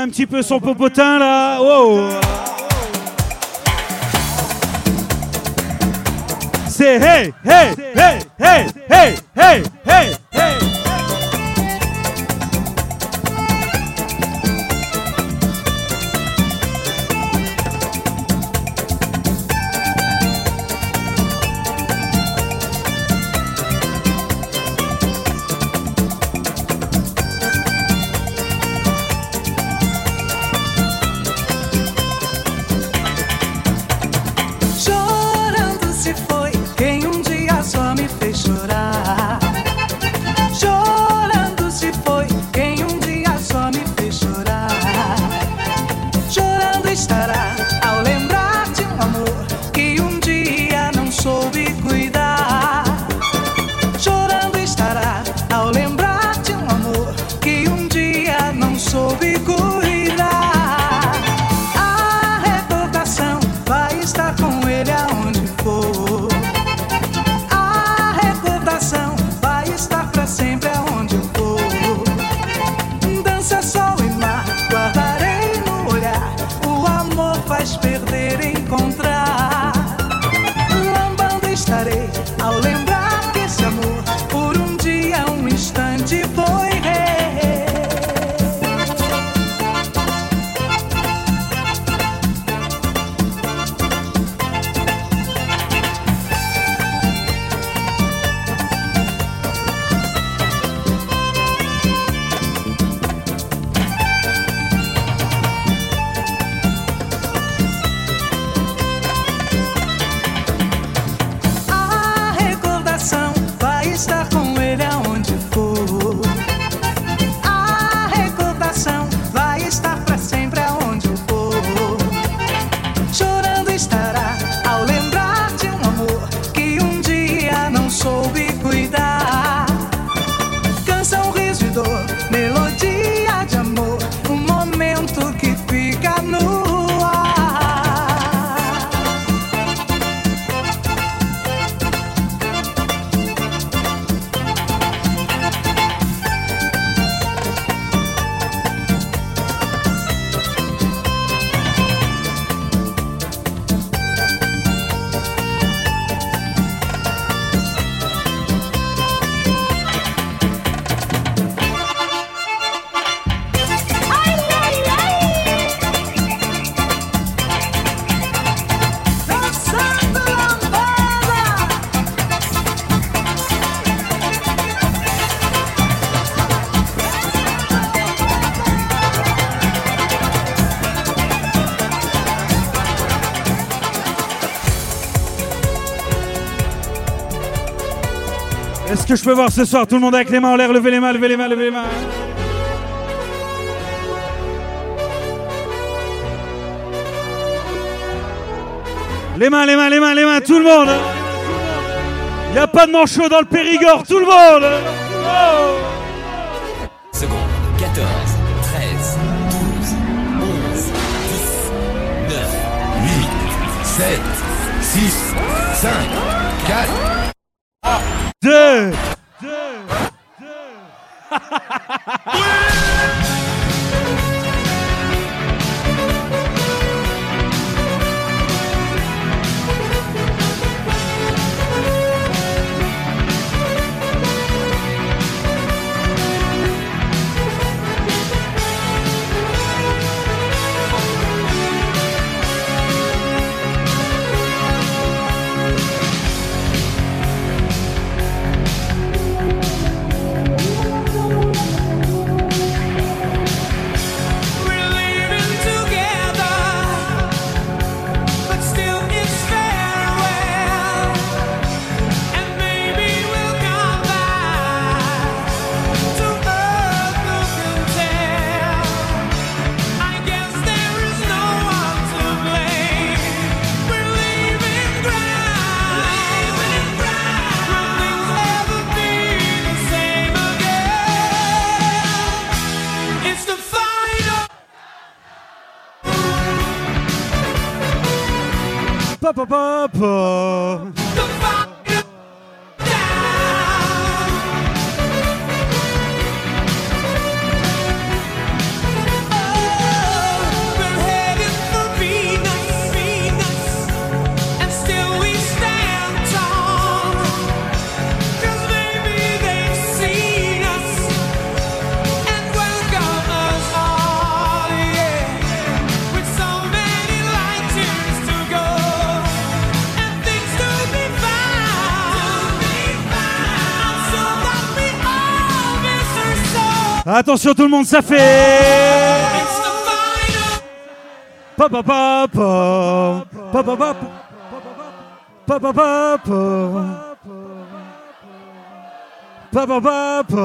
un petit peu son popotin là. Wow. C'est hey, hey, hey, hey. que je peux voir ce soir Tout le monde avec les mains en l'air, levez les mains, levez les mains, levez les mains. Les mains, les mains, les mains, les mains, tout le monde. Il n'y a pas de manchot dans le Périgord, tout le monde. Seconde, 14, 13, 12, 11, 10, 9, 8, 7, 6, 5, 4. 둘, 둘, 둘. pa pa pa pa. Pa pa.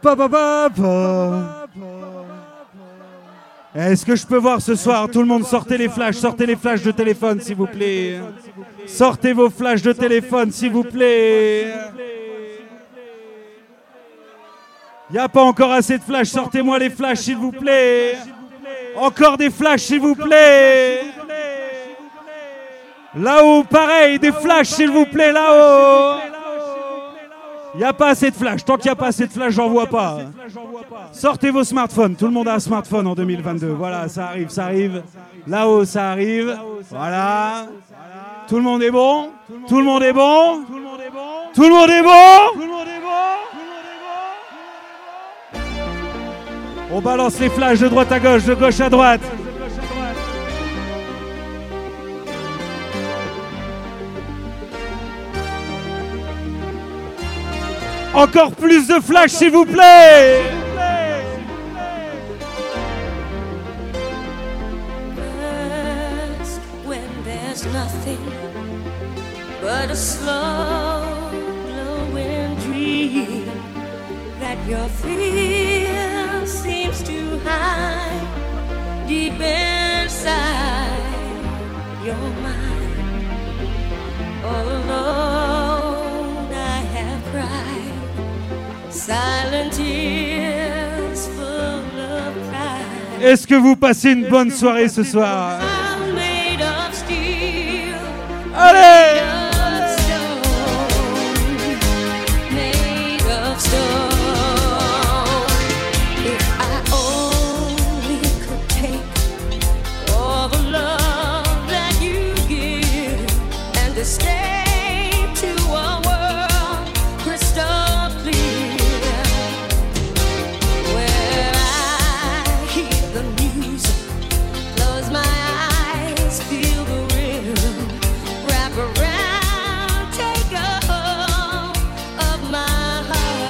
Pa pa pa pa. Est-ce que je peux voir ce soir? Tout le monde sortez les flashs, sortez les flashs de téléphone s'il vous plaît. Sortez vos flashs de téléphone s'il vous plaît. Il n'y a pas encore assez de flashs, sortez-moi les flashs s'il vous plaît. Encore des flashs s'il vous plaît. Là-haut, pareil, des flashs s'il vous plaît, là-haut. Il n'y a pas assez de flashs. Tant qu'il n'y a pas assez de flashs, j'en vois pas. Sortez vos smartphones. Tout le monde a un smartphone en 2022. Voilà, ça arrive, ça arrive. Là-haut, ça arrive. Voilà. Tout le monde est bon? Tout le monde est bon? Tout le monde est bon? On balance les flashs de droite à gauche, de gauche à droite. Encore plus de flashs, s'il vous plaît but a slow glowing that seems to hide deep inside your mind. All alone, I have cried silent tears full of pride. Est-ce que vous passez une bonne soirée ce soir? Allez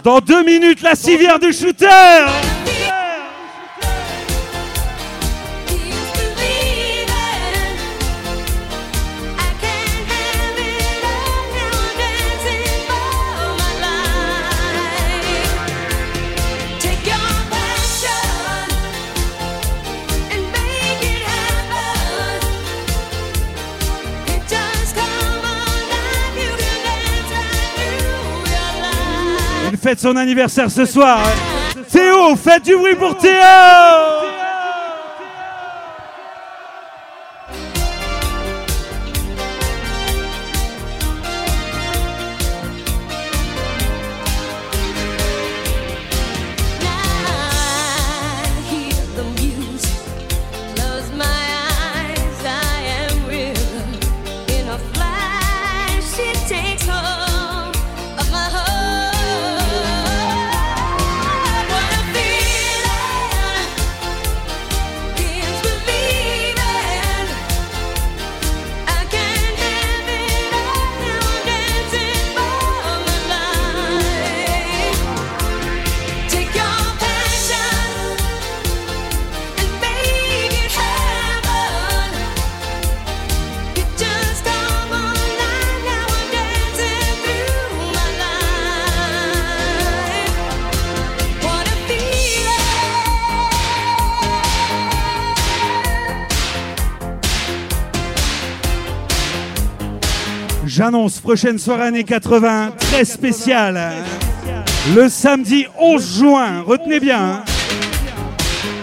Dans deux minutes, la civière du shooter fête son anniversaire ce soir. Théo, faites du bruit pour Théo J'annonce prochaine soirée années 80, très spéciale. Le samedi 11 juin, retenez bien. hein.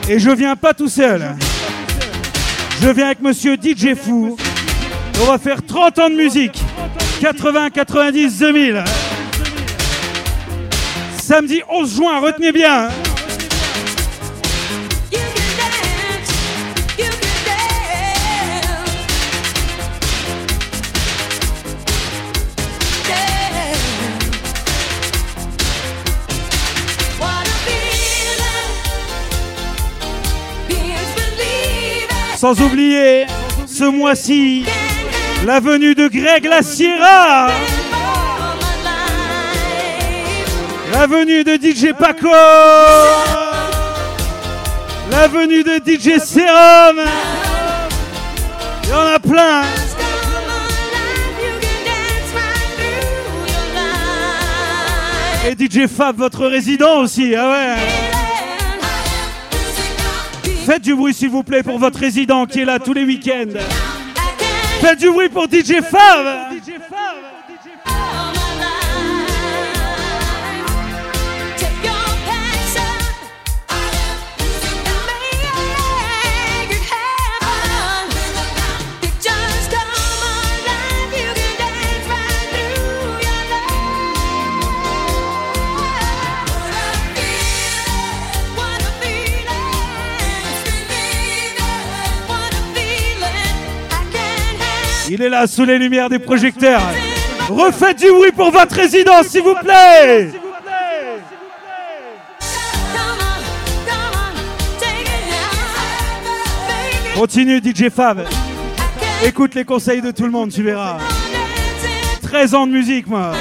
Et je viens pas tout seul. Je viens avec monsieur DJ Fou. On va faire 30 ans de musique. 80, 90, 2000. Samedi 11 juin, retenez bien. Sans oublier, ce mois-ci, la venue de Greg La Sierra. La venue de DJ Paco. La venue de DJ Serum. Il y en a plein. Et DJ Fab, votre résident aussi, ah ouais Faites du bruit s'il vous plaît pour votre résident qui est là tous les week-ends. Faites du bruit pour DJ Fab Il est là sous les lumières des projecteurs. Refaites du bruit pour votre résident s'il vous plaît Continue DJ Fab. Écoute les conseils de tout le monde, tu verras. 13 ans de musique, moi.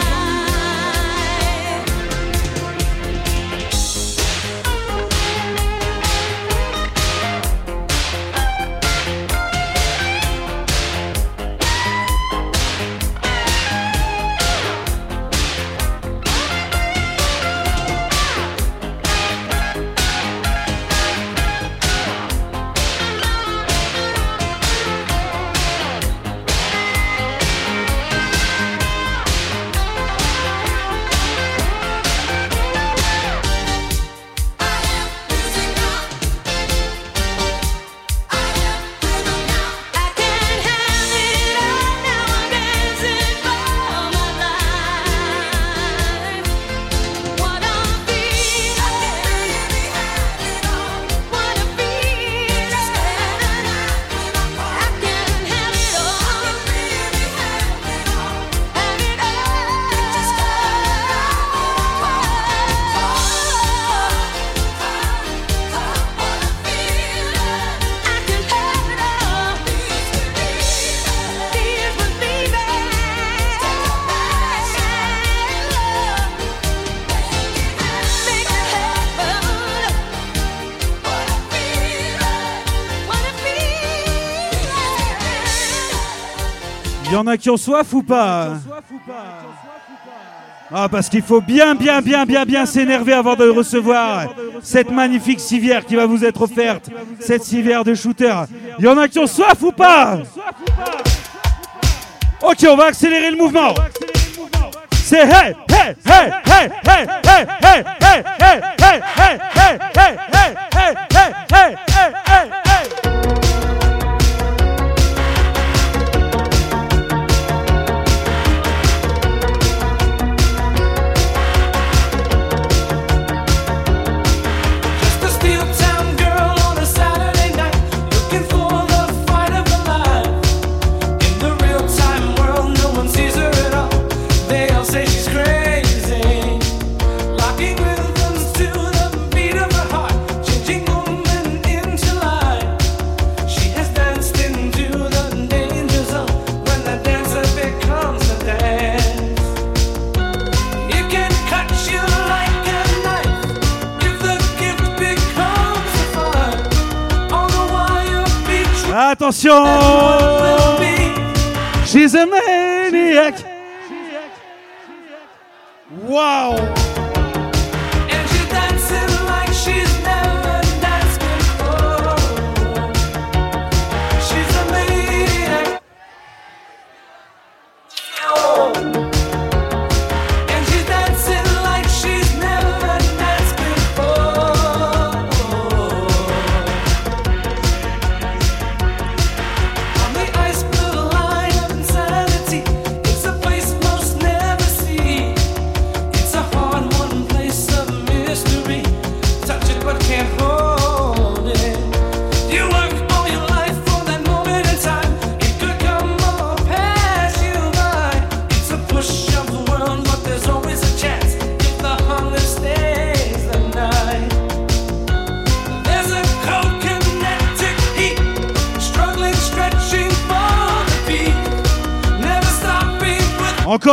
A qui ont soif ou pas Ah, parce qu'il faut bien, bien, bien, bien, bien s'énerver avant de recevoir cette magnifique civière qui va vous être offerte, cette civière de shooter. Il y en a qui ont soif ou pas Ok, on va accélérer le mouvement. C'est hey, hey, hey, hey, hey, hey, hey, hey, hey, hey, hey, hey, hey, hey, hey, hey, hey, hey. Attention. She's a maniac Wow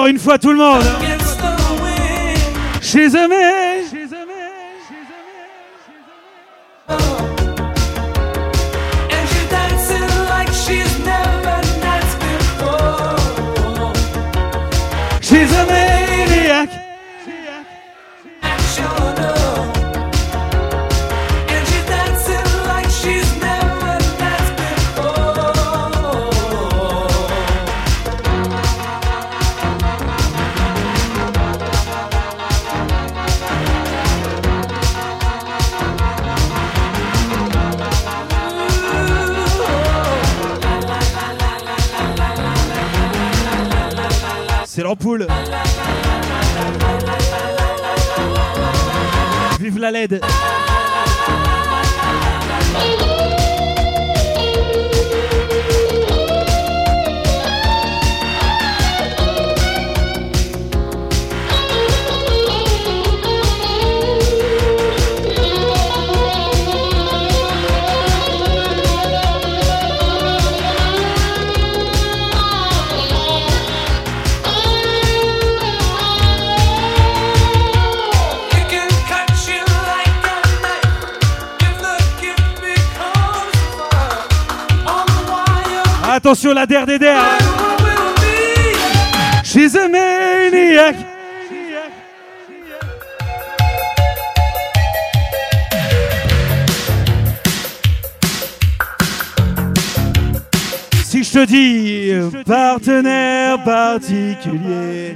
une fois tout le monde Partenaire particulier,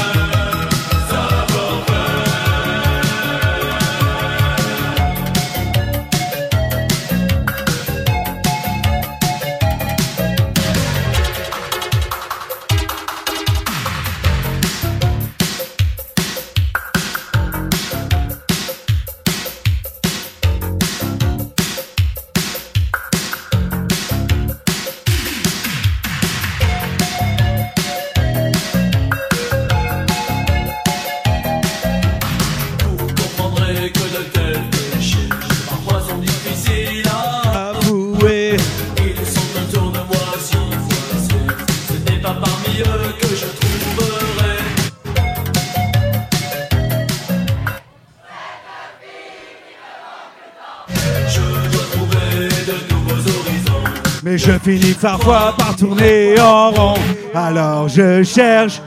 parfois par tourner en rond. Alors je cherche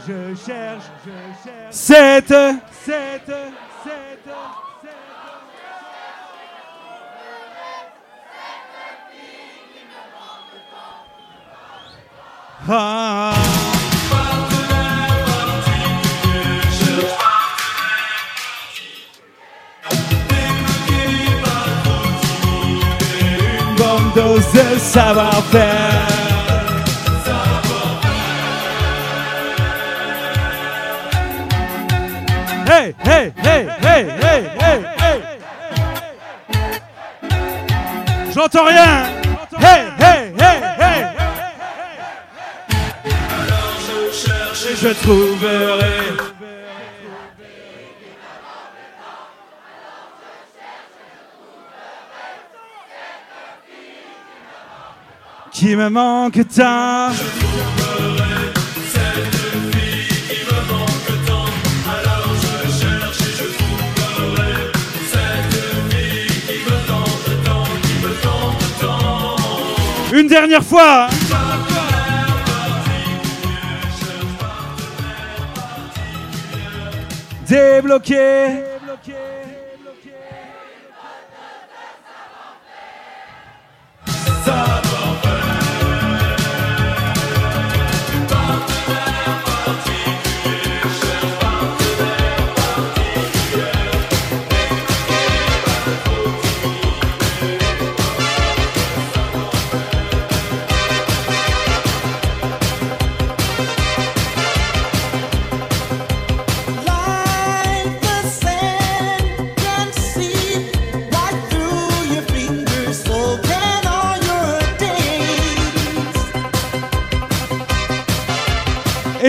cette, cette, Ah. De savoir-faire. Hey, hey, hey, hey, hey, hey, hey. J'entends rien. Hey, hey, hey, hey. Et je trouverai. qui me manque tant. Je trouverai cette fille qui me manque tant. Alors je cherche et je trouverai cette fille qui me tente tant, qui me tente tant. Une dernière fois. Débloqué. Débloqué.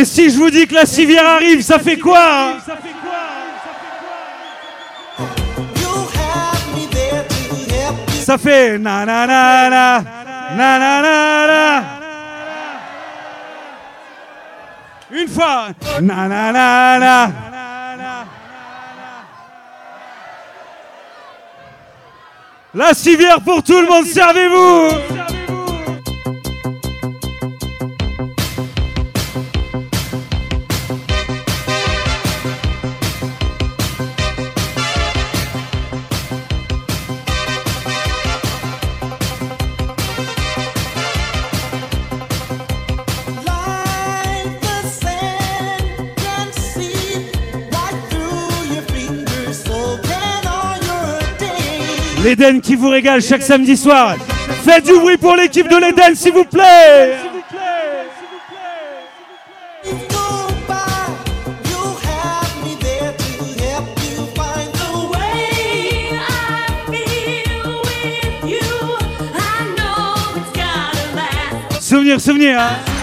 Et si je vous dis que la civière arrive, ça fait quoi hein Ça fait na na na na na na na na. Une fois. Na na na na. La civière pour tout le monde, servez-vous. L'Eden qui vous régale chaque samedi soir. Faites du bruit pour l'équipe de l'Eden, s'il vous plaît. Souvenir, souvenir, hein.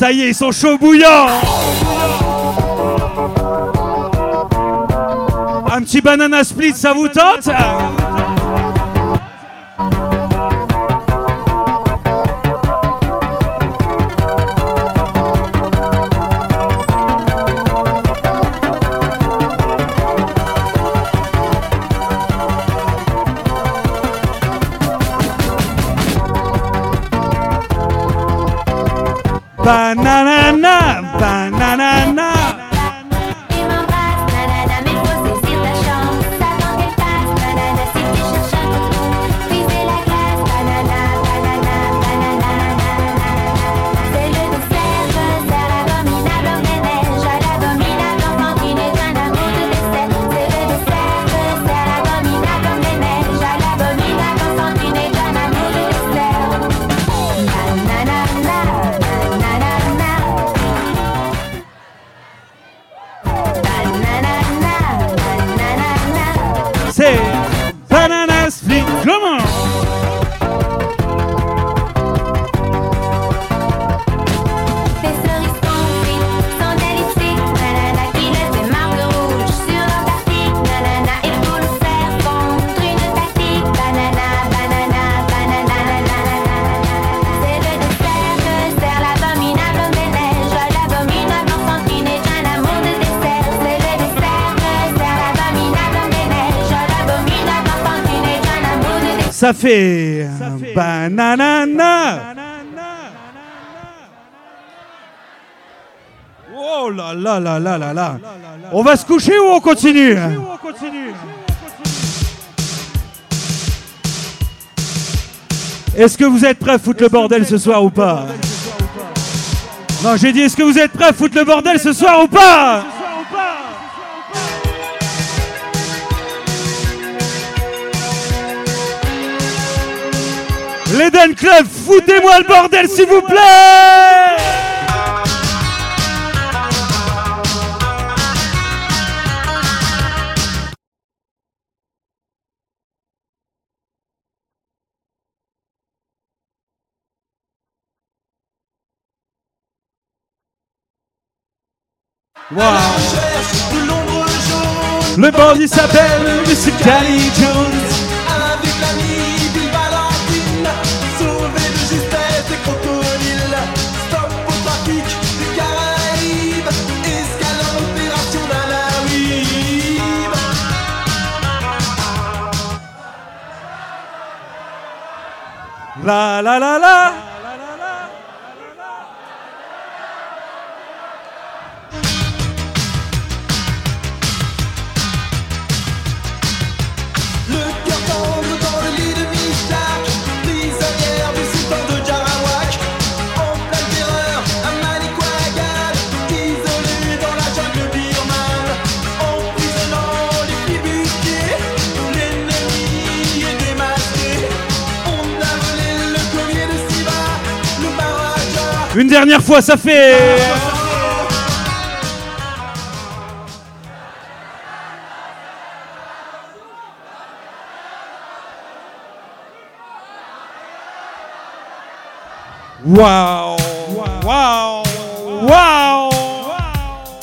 Ça y est, ils sont chauds bouillants. Un petit banana split, ça vous tente? Ça fait bananana. Oh là là là là là là. On va se coucher ou on continue Est-ce que vous êtes prêts à foutre le bordel ce soir ou pas? Non, j'ai dit est-ce que vous êtes prêts à foutre le bordel ce soir ou pas? Club, foutez-moi le bordel s'il vous plaît Wow. Le bandit s'appelle Mr. Danny Jones. La la la la Une dernière fois, ça fait. Waouh Waouh Waouh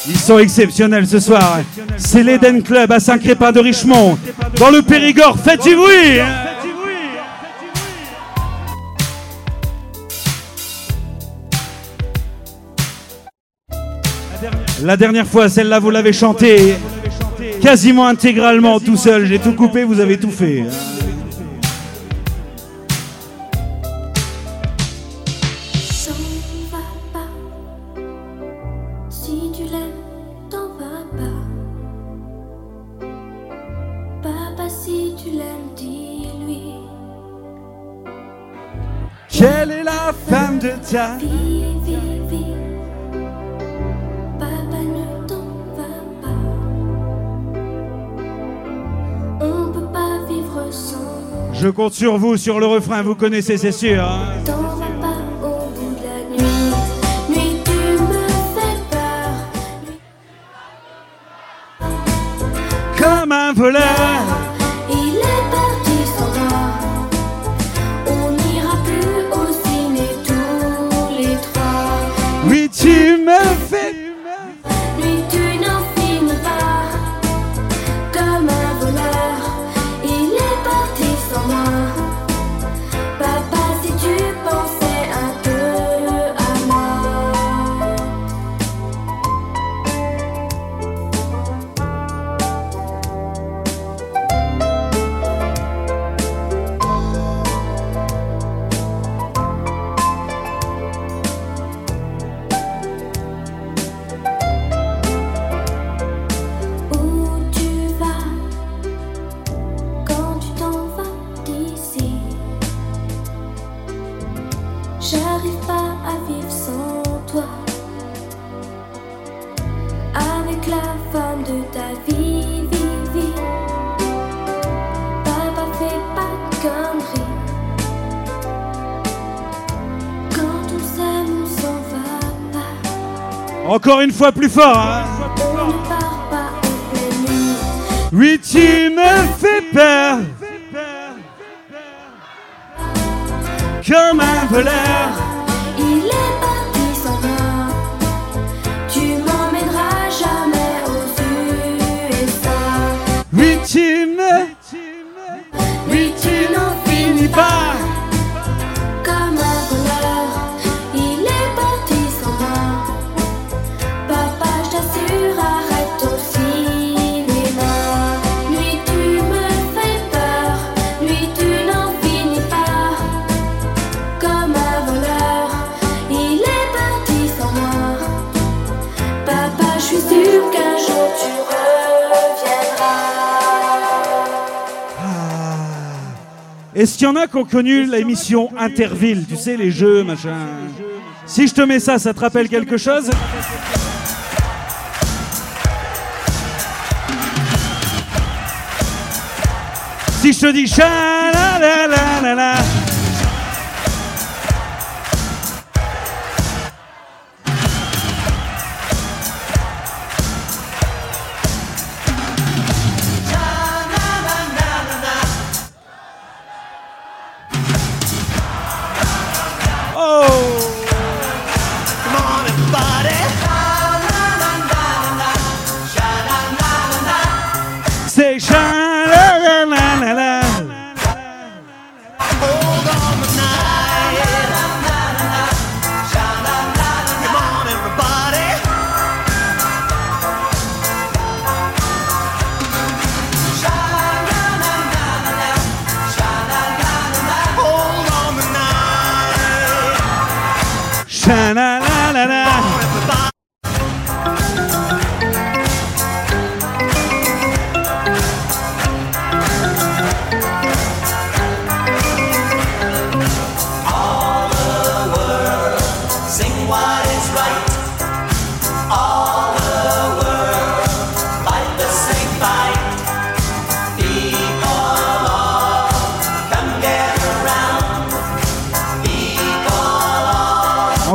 Ils sont exceptionnels ce soir. C'est l'Eden Club à Saint-Crépin de Richemont. Dans le Périgord, faites du bruit La dernière fois, celle-là, vous l'avez chantée quasiment intégralement tout seul. J'ai tout coupé, vous avez tout fait. S'en va pas. Si tu l'aimes, t'en vas pas. Papa, si tu l'aimes, dis-lui. Quelle est la femme de ta Vie, compte sur vous, sur le refrain, vous connaissez, c'est sûr. hein. T'en vas pas Encore une fois plus fort. hein. Oui, tu me fais peur. Comme un voleur. Est-ce qu'il y en a qui ont connu l'émission Interville Tu sais, les jeux, machin. Si je te mets ça, ça te rappelle quelque chose Si je te dis cha la la la la la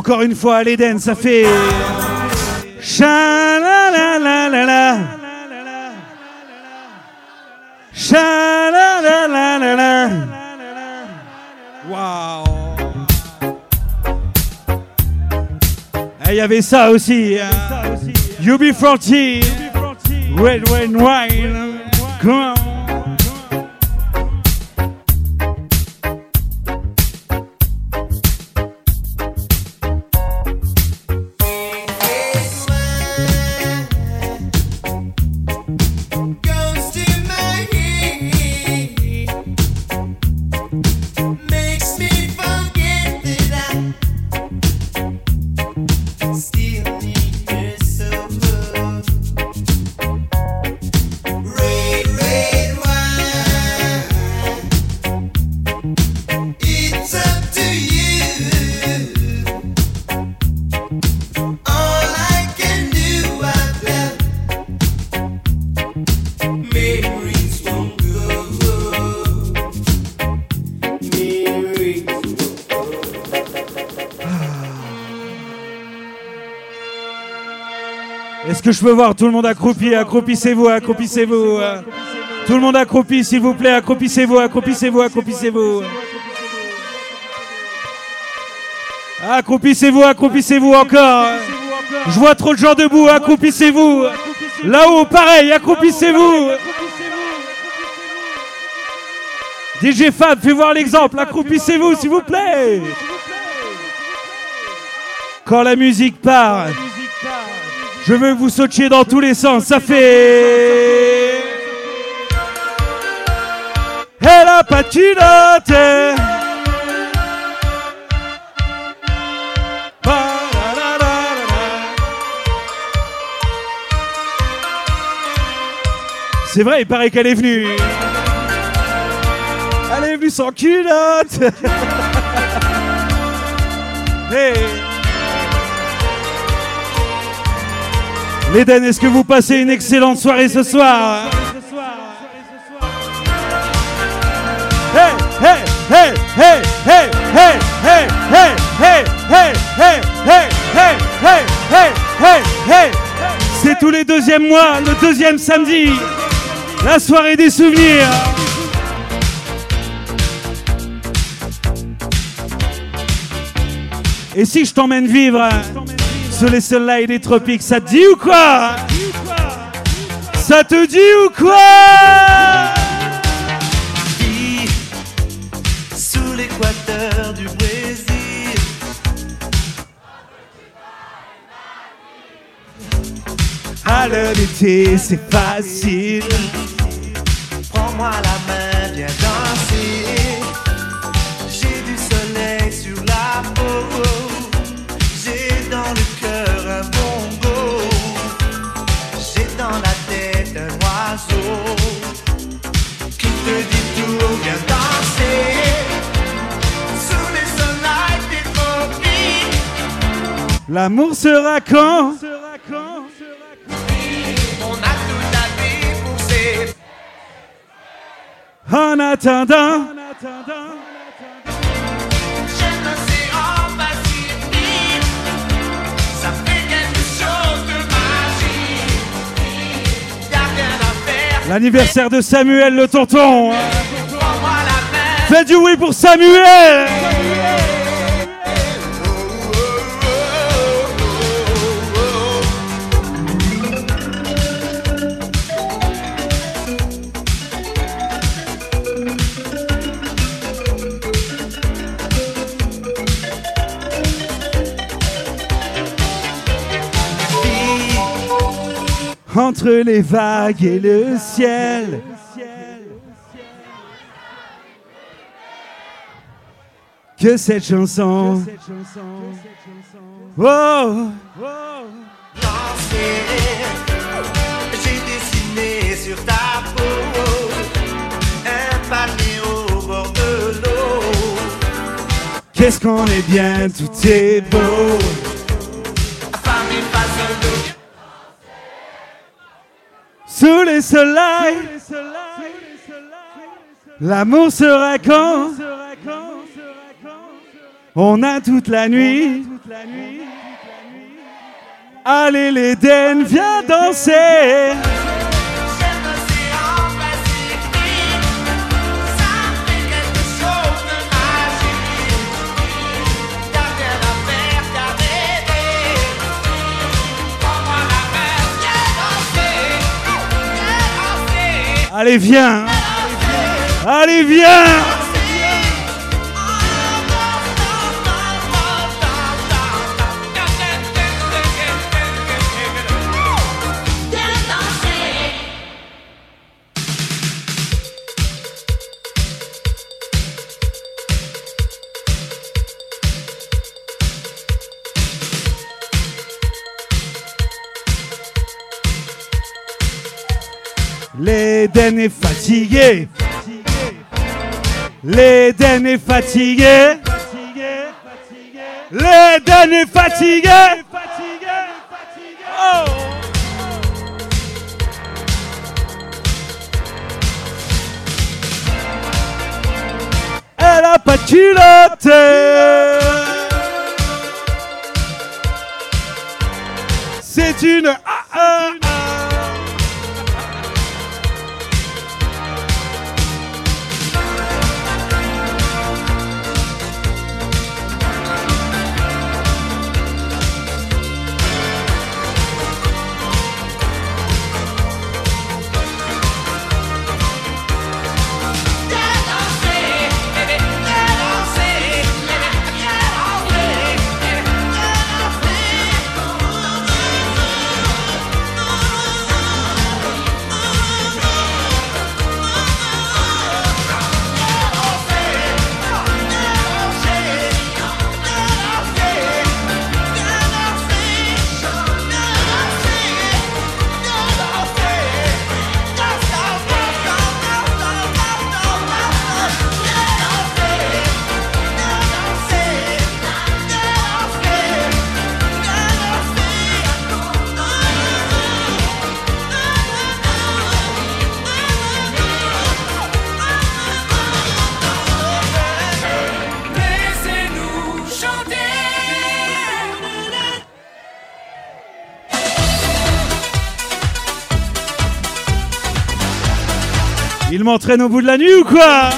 Encore une fois, à l'Éden, ça fait. Cha la la la la la. La la la la la. Il y avait ça aussi. hein. UB40. Red Wine. Come on. Que je peux voir tout le monde accroupi Accroupissez-vous, accroupissez-vous. Tout le monde accroupi, s'il vous plaît, accroupissez-vous, accroupissez-vous, accroupissez-vous. Accroupissez-vous, accroupissez-vous encore. Je vois trop de gens debout, accroupissez-vous. Là-haut, pareil, accroupissez-vous. DJ Fab, fais voir l'exemple, accroupissez-vous, s'il vous plaît. Quand la musique part, je veux vous sautiez dans tous les sens. Ça fait. Et la patinate. C'est vrai, il paraît qu'elle est venue. Elle est venue sans culotte. <laughs> hey. L'Eden, est-ce que vous passez une excellente soirée ce soir. C'est tous les deuxièmes mois, le deuxième samedi, la soirée des souvenirs. Et si je t'emmène vivre sous les soleils des tropiques, ça te dit ou quoi? Ça te dit ou quoi? Vie sous l'équateur du Brésil. À l'été, c'est facile. Prends-moi la main, viens danser. Magique. Y'a rien à faire. l'anniversaire de Samuel le tonton. Faites du oui pour Samuel Entre les vagues et le ciel. Que cette chanson. Oh. J'ai dessiné sur ta peau un palmier au bord de l'eau. qu'est-ce qu'on est bien, tout est beau. Femme et Sous les soleils, l'amour sera quand On a toute la nuit. Allez l'Éden, viens danser. Allez, viens. Allez, viens. L'Éden est fatigué. L'Éden est fatigué. L'Éden est fatigué. Oh. Elle a pas. C'est une ah, Il m'entraîne au bout de la nuit ou quoi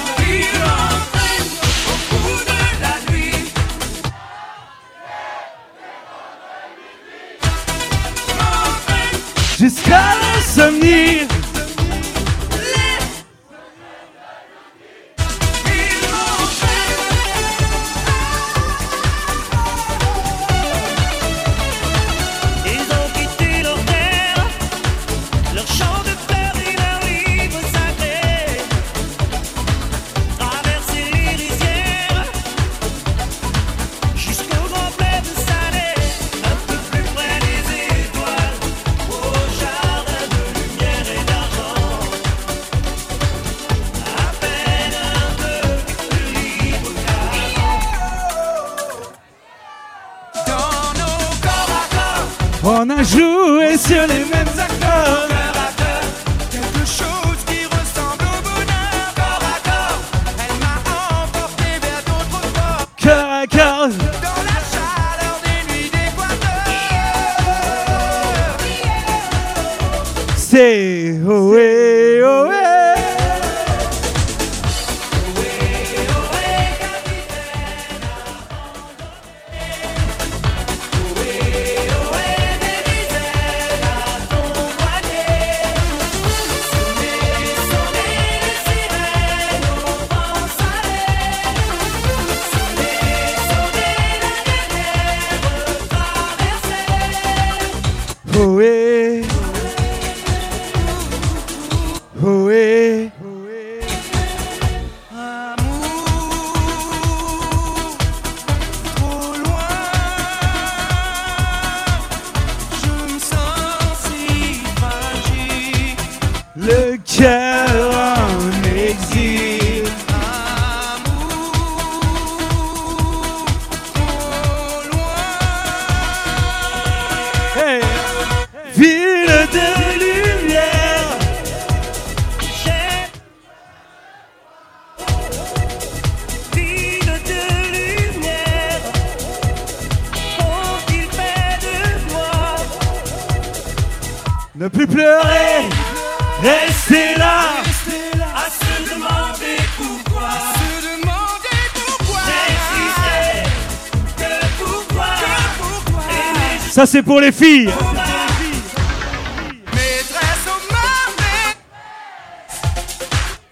c'est pour les filles.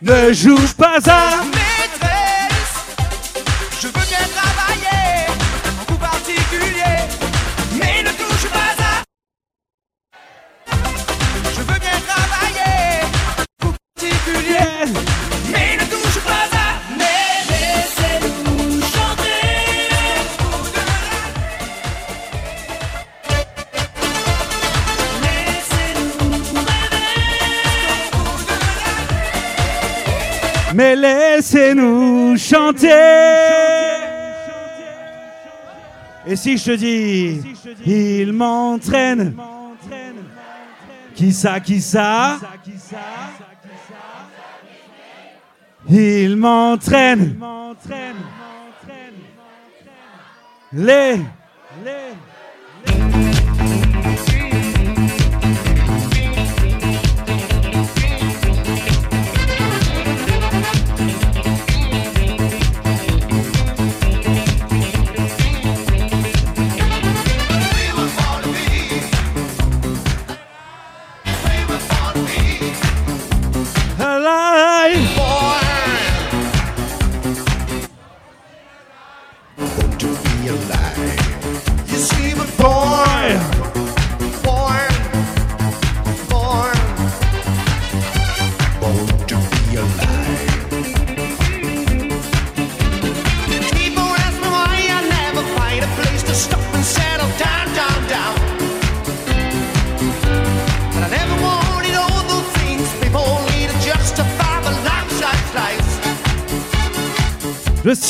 Ne joue pas à chanter. Et si je te dis, il m'entraîne. Qui ça, qui ça? Il m'entraîne. Les, les.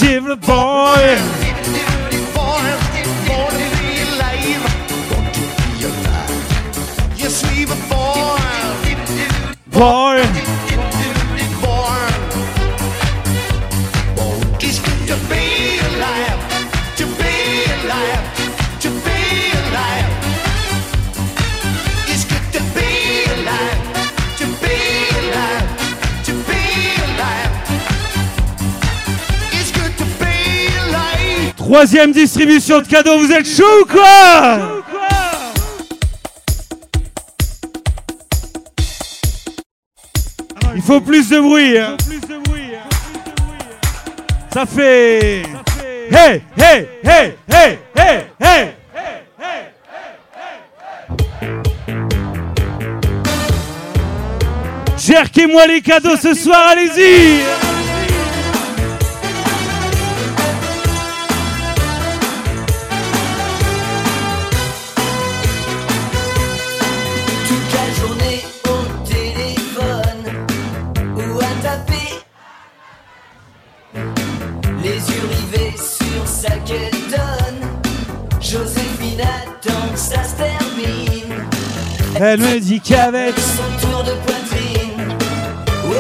shiver boy. troisième distribution de cadeaux, vous êtes chaud ou quoi? Ah, hein. Il faut plus de bruit. Hein. Ça fait. Hey, hey, hey, hey, hey, hey. Jerquez-moi les cadeaux ce soir, allez-y! Elle me dit qu'avec. son tour de poitrine. Oh,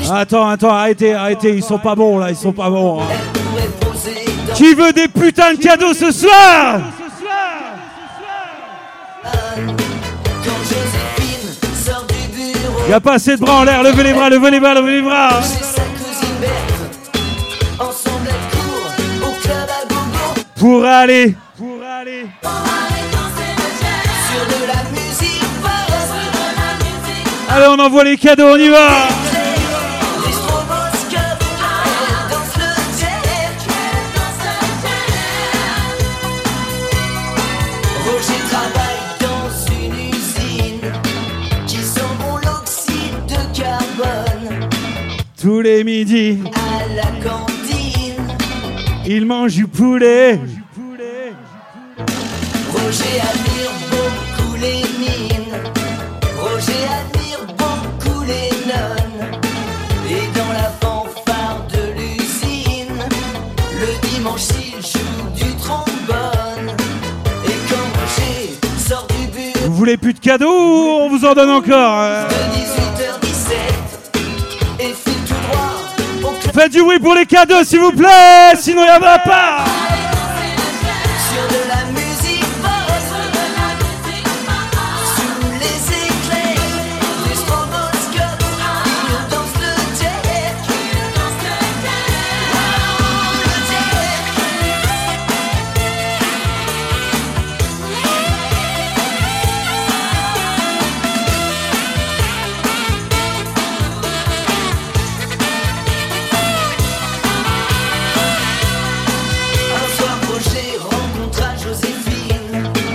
du Attends, attends, arrêtez, arrêtez, ils sont pas bons là, ils sont pas bons. hein. Qui veut des putains de cadeaux ce soir Quand Joséphine sort du bureau Y a pas assez de bras en l'air, levez les bras, levez les bras, levez les bras. gogo Pour aller. Pour aller. Allez, on envoie les cadeaux, on y va. Les stroboscopes, elle danse le jerk. Roger travaille dans une usine qui bon l'oxyde de carbone Tous les midis, à la cantine. il mange du poulet. Voulez plus de cadeaux ou on vous en donne encore hein de 18h17 et file tout droit au club Faites du bruit pour les cadeaux, s'il vous plaît, sinon il y en a pas.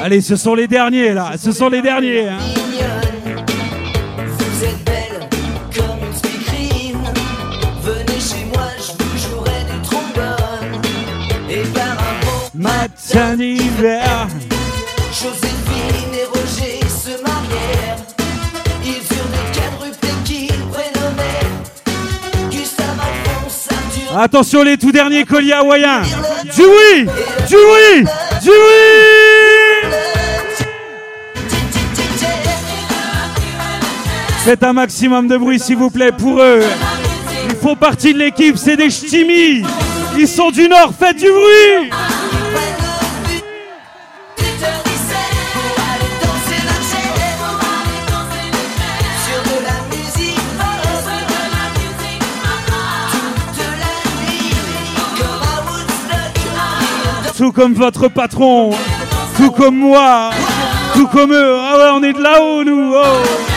Allez, ce sont les derniers là, ce sont les derniers. hein. Vous êtes belle comme une speakerine. Venez chez moi, je vous jouerai du trombone. Et par un beau Matin d'hiver, Joséphine et Roger se marièrent. Ils eurent des quadruplés qu'ils prénommaient Gustave Alphonse, Arthur. attention les tout derniers colliers hawaïens. Du oui, du oui, du oui. Faites un maximum de bruit s'il vous plaît pour eux. Ils font partie de l'équipe, c'est des ch'timis. Ils sont du Nord, faites du bruit. Tout comme votre patron, tout comme moi, tout comme eux. Ah ouais, on est de là-haut nous. oh.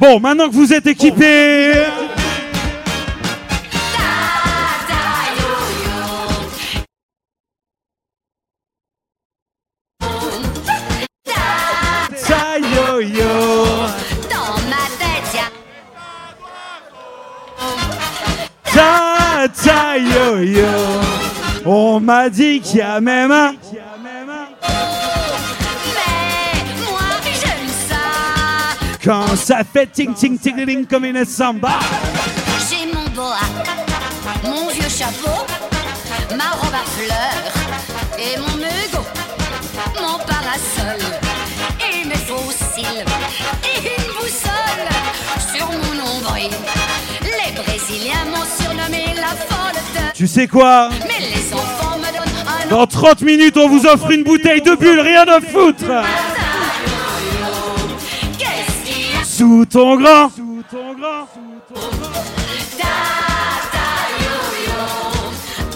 Bon, maintenant que vous êtes équipés, ta ta yo yo. On m'a dit qu'il y a même un. Quand ça fait ting ting ting ting comme une samba. J'ai mon boa, mon vieux chapeau, ma robe à fleurs et mon mégot, mon parasol et mes fossiles et une boussole sur mon nombril. Les Brésiliens m'ont surnommé la folle de... Tu sais quoi? Mais les enfants me donnent un Dans 30 minutes, on vous offre une bouteille de bulle, rien à foutre. Qu'il y a Sous ton grand.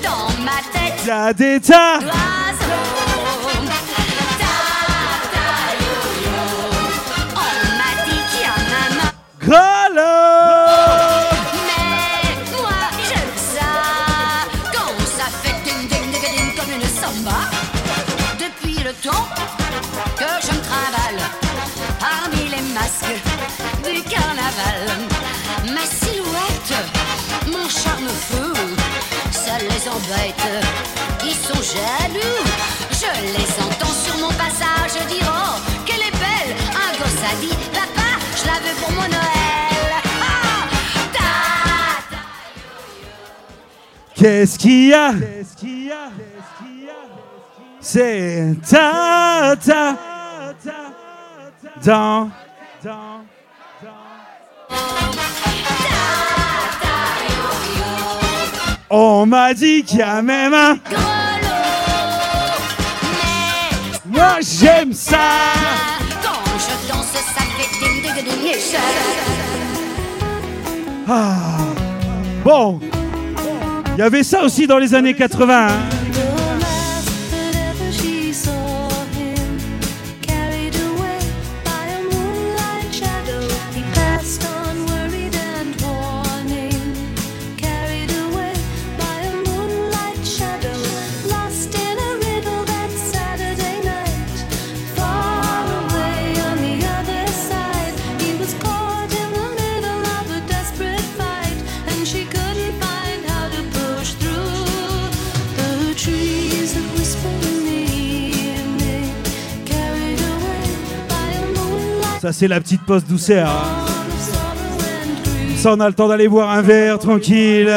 dans ma tête Y a des tas. On m'a dit qu'il y en a marre. Gralo. Mais moi j'aime ça Quand ça fait ding ding ding ding comme une samba Depuis le temps que je me travaille Parmi les masques ma silhouette, mon charme fou. Ça les embête, ils sont jaloux. Je les entends sur mon passage dire Oh, qu'elle est belle! Un gosse a dit Papa, je la veux pour mon Noël. Ah, Qu'est-ce qu'il y a? Qu'est-ce qu'il y a? C'est ta, ta, ta, ta, ta dans On m'a dit qu'il y a même un moi j'aime ça. Ah. Bon. Il y avait ça aussi dans les années 80. Ça, c'est la petite pause douceur. Hein. Ça, on a le temps d'aller boire un verre tranquille.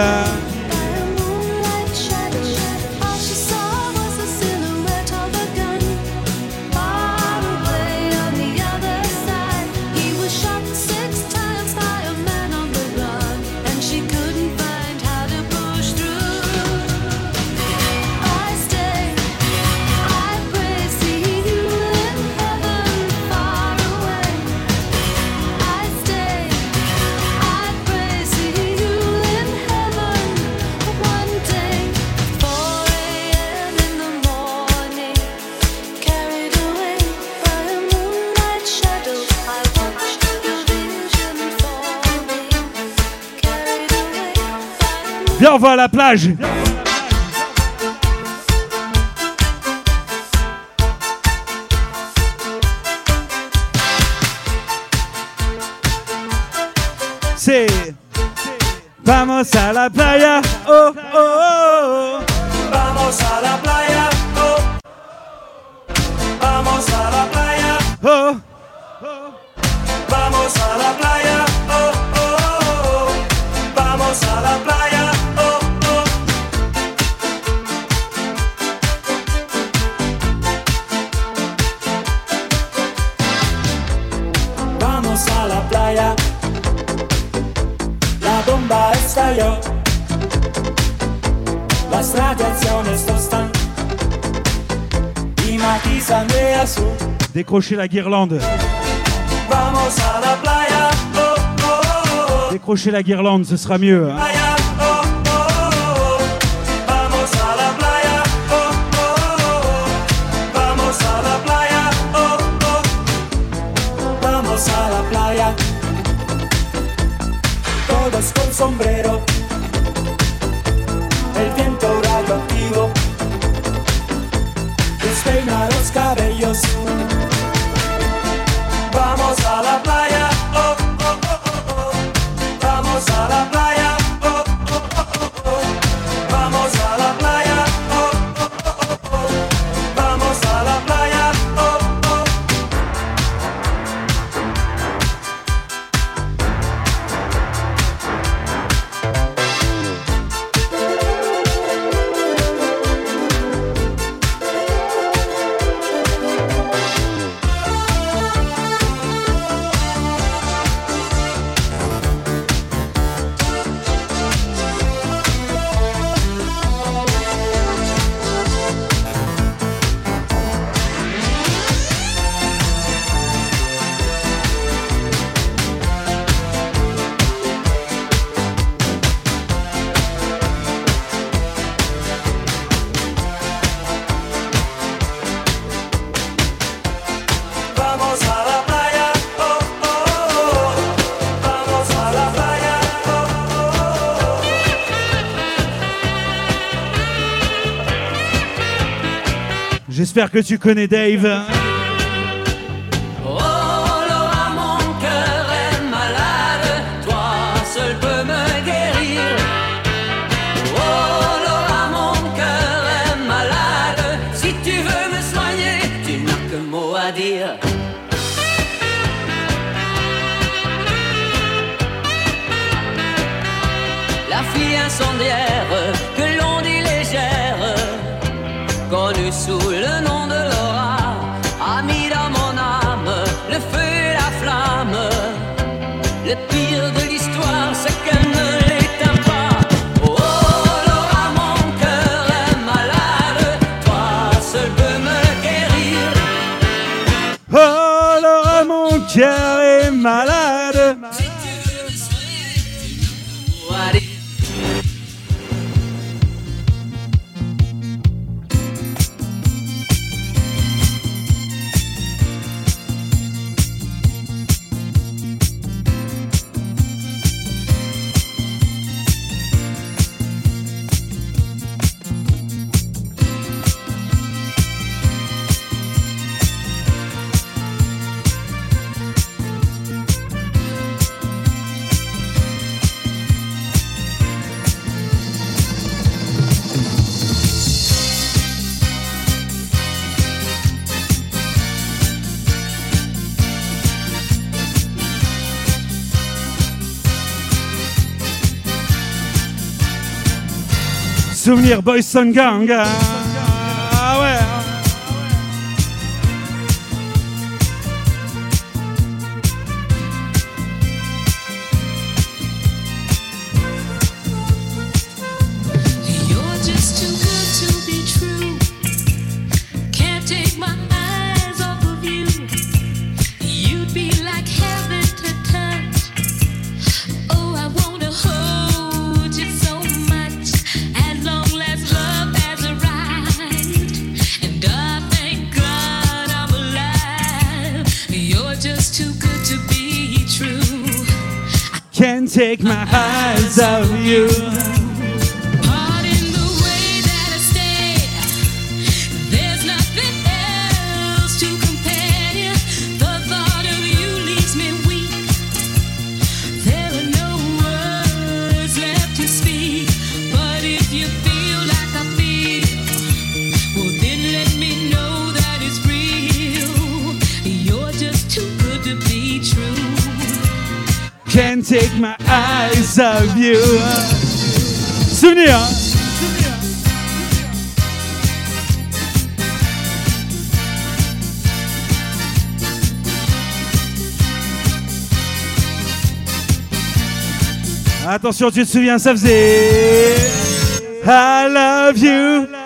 on va à la plage. C'est vamos a la playa. Oh. Décrochez la guirlande. Décrochez la guirlande, ce sera mieux. Hein. Que tu connais Dave Oh Laura, mon cœur est malade, toi seul peux me guérir. Oh Lora, mon cœur est malade. Si tu veux me soigner, tu n'as que mot à dire. La fille incendiaire. boys and gang. take my eyes off you. ça. Euh, souvenir. Hein. Attention, tu te souviens, ça faisait I love you.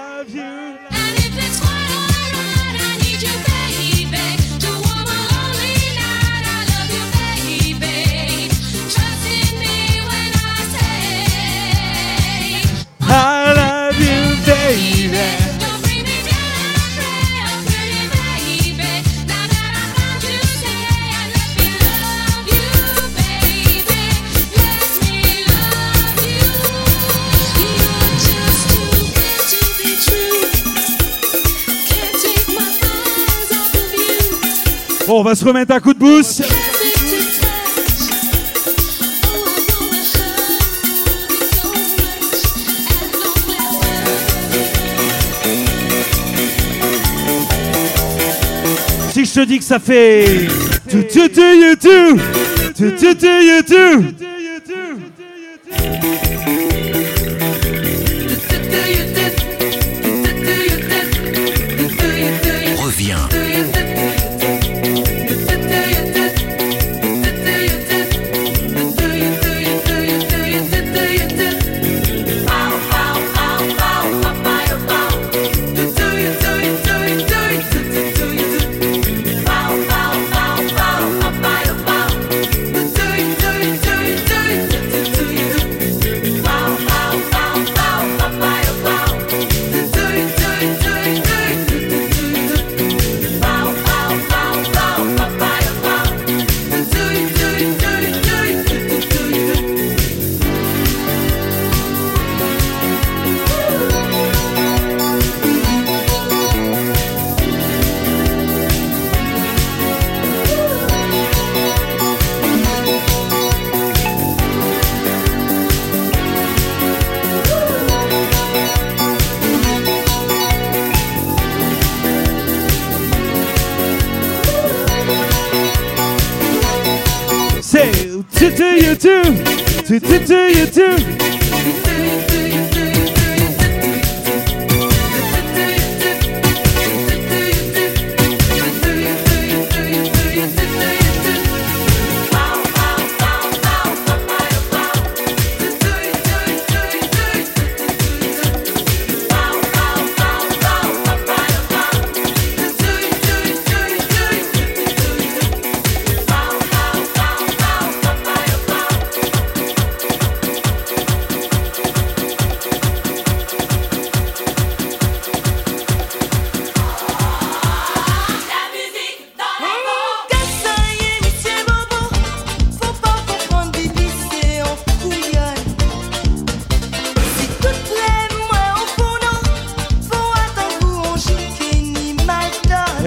on va se remettre un coup de boost. Si je te dis que ça fait...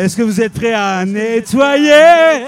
Est-ce que vous êtes prêts à nettoyer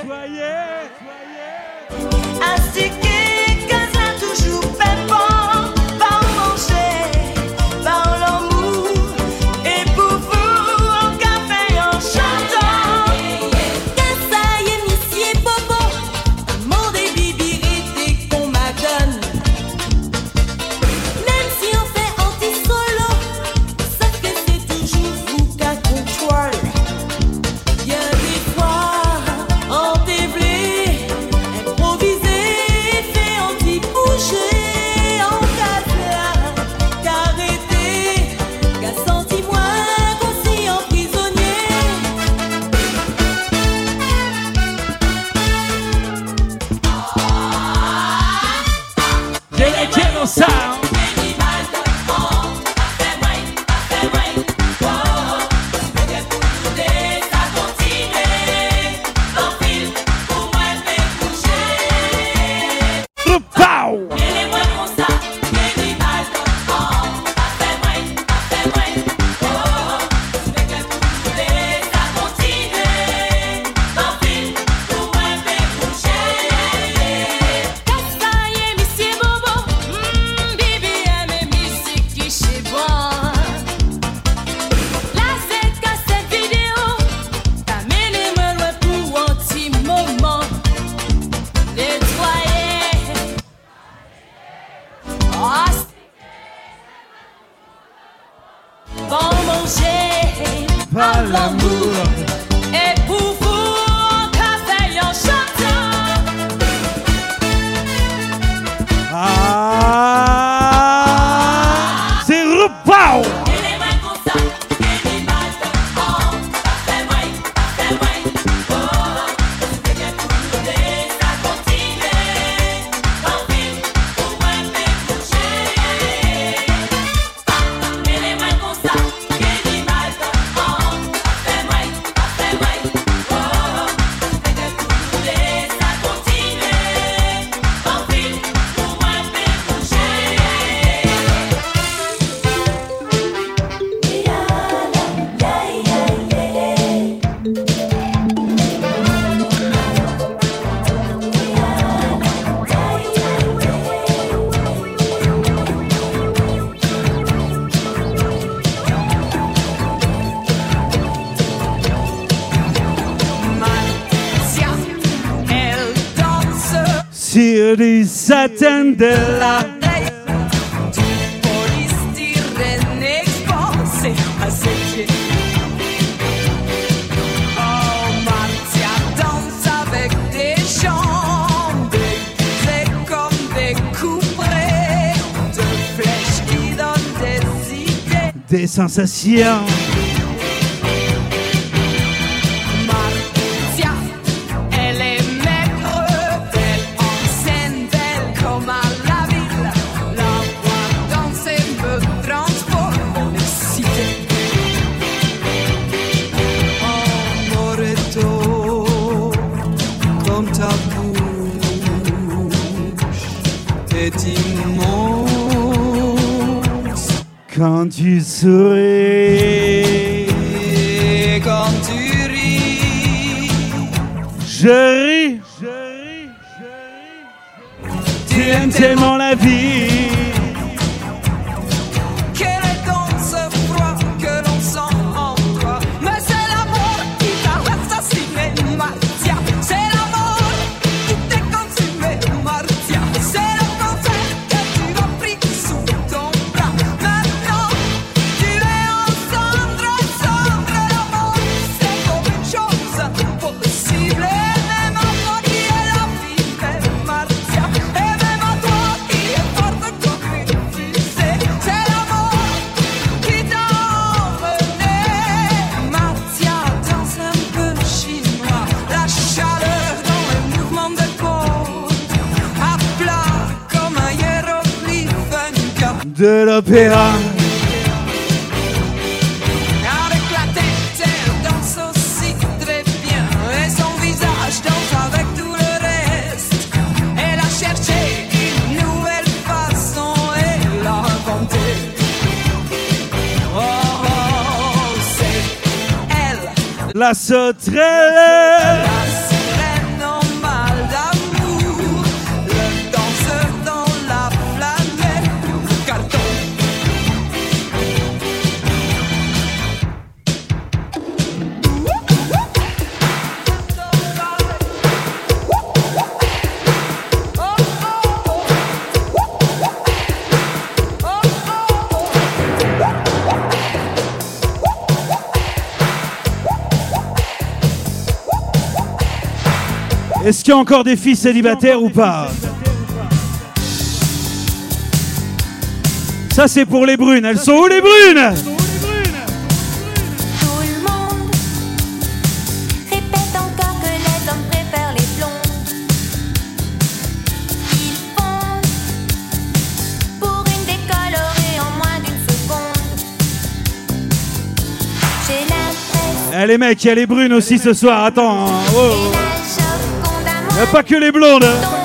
De la della Polistirené expanse a setje Oh, Martia danse avec des gens déguisés comme des couperés de flèches qui donnent des idées Des sensations. Sur sauterelle qu'il y a encore des filles célibataires ou pas Ça c'est pour les brunes. Elles sont où les brunes Tout le monde répète encore que les hommes préfèrent les blondes. Ils fondent pour une décolorée en moins d'une seconde. J'ai l'impression Eh les mecs, il y a les brunes aussi ce soir. Attends. hein. Oh. A pas que les blondes. hein.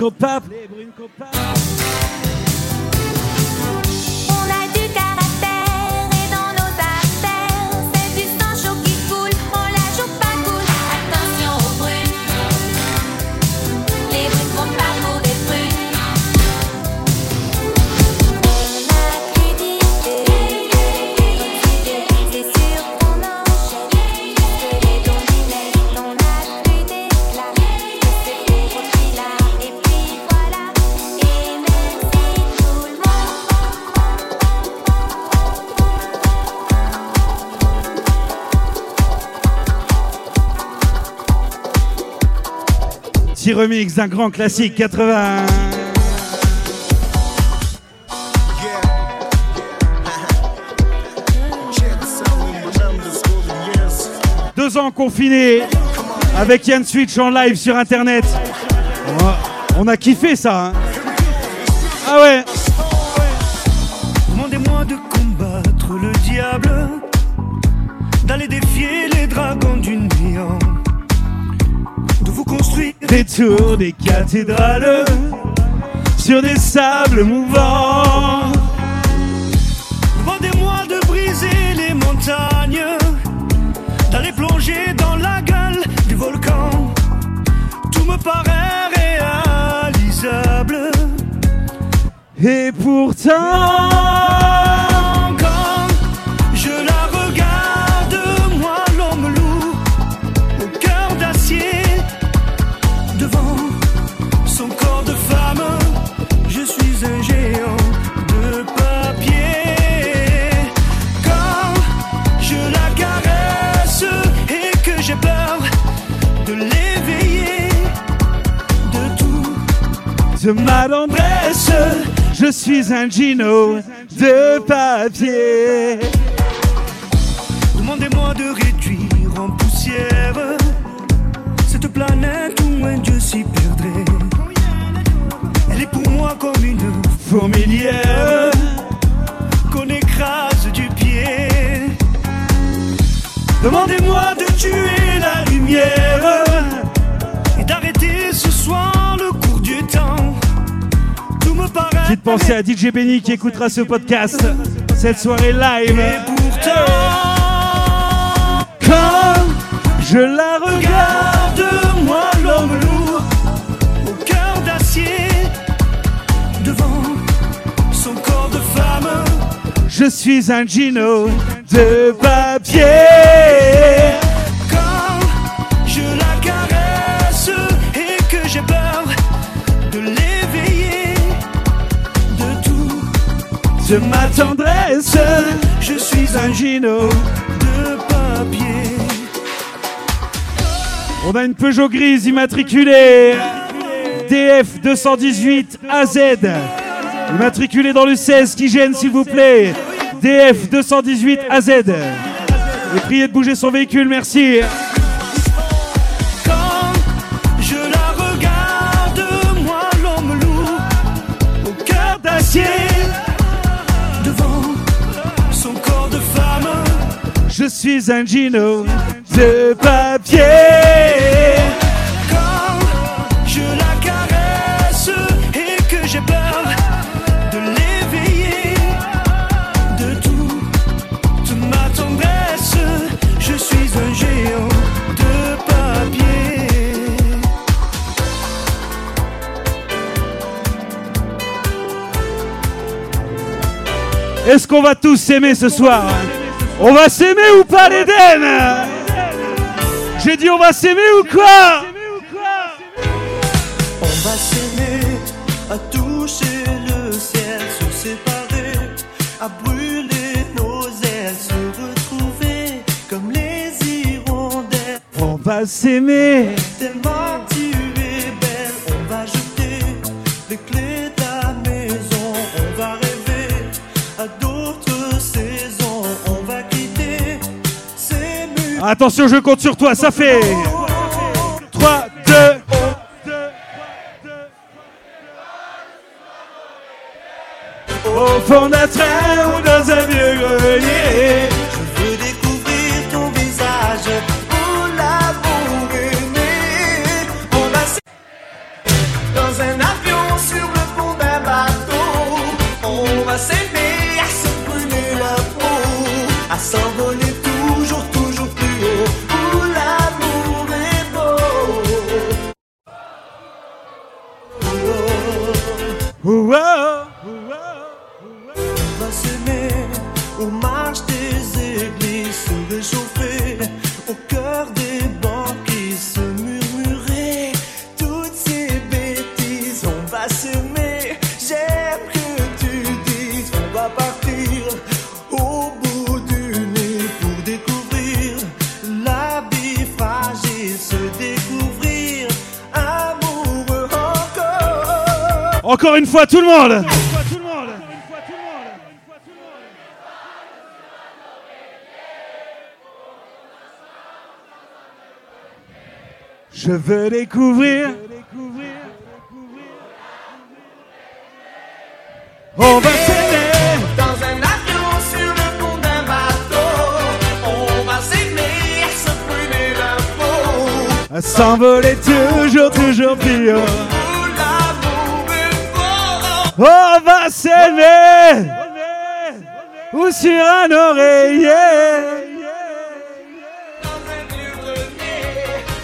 Les brunes comptent pas. On remix d'un grand classique 80. Deux ans confinés avec Yann Switch en live sur internet. On a, kiffé ça. hein. Ah ouais. Demandez-moi de combattre le diable, d'aller défier les dragons du néant, de vous construire Des cathédrales sur des sables mouvants. Demandez-moi de briser les montagnes, d'aller plonger dans la gueule du volcan. Tout me paraît réalisable. Et pourtant, de ma tendresse, je suis un Gino de papier. Demandez-moi de réduire en poussière cette planète où un dieu s'y perdrait. Elle est pour moi comme une fourmilière qu'on écrase du pied. Demandez-moi de tuer la lumière Petite pensée à DJ Benny qui écoutera ce podcast cette soirée live. Quand je la regarde, moi l'homme lourd, au cœur d'acier, devant son corps de femme. je suis un Gino de papier. De ma tendresse, je suis un Gino. de papier. On a une Peugeot grise immatriculée DF 218 AZ. Immatriculée dans le 16 qui gêne s'il vous plaît. DF 218 AZ. Et priez de bouger son véhicule, merci. Suis un Gino de papier. Quand je la caresse et que j'ai peur de l'éveiller, de tout, de ma tendresse, je suis un géant de papier. Est-ce qu'on va tous s'aimer ce soir? On va s'aimer ou pas l'Éden J'ai dit on va s'aimer ou quoi On va s'aimer, à toucher le ciel, se séparer, à brûler nos ailes, se retrouver comme les hirondelles. On va s'aimer. Tellement tu es belle, on va jeter les clés Attention, je compte sur toi, ça fait 3, 2, Au fond d'un train fois, tout le monde Je veux découvrir. On va s'aimer. Dans un avion sur le pont d'un bateau, on va s'aimer se brûler la peau. À s'envoler toujours, toujours plus haut. On va s'aimer. Ou sur un oreiller.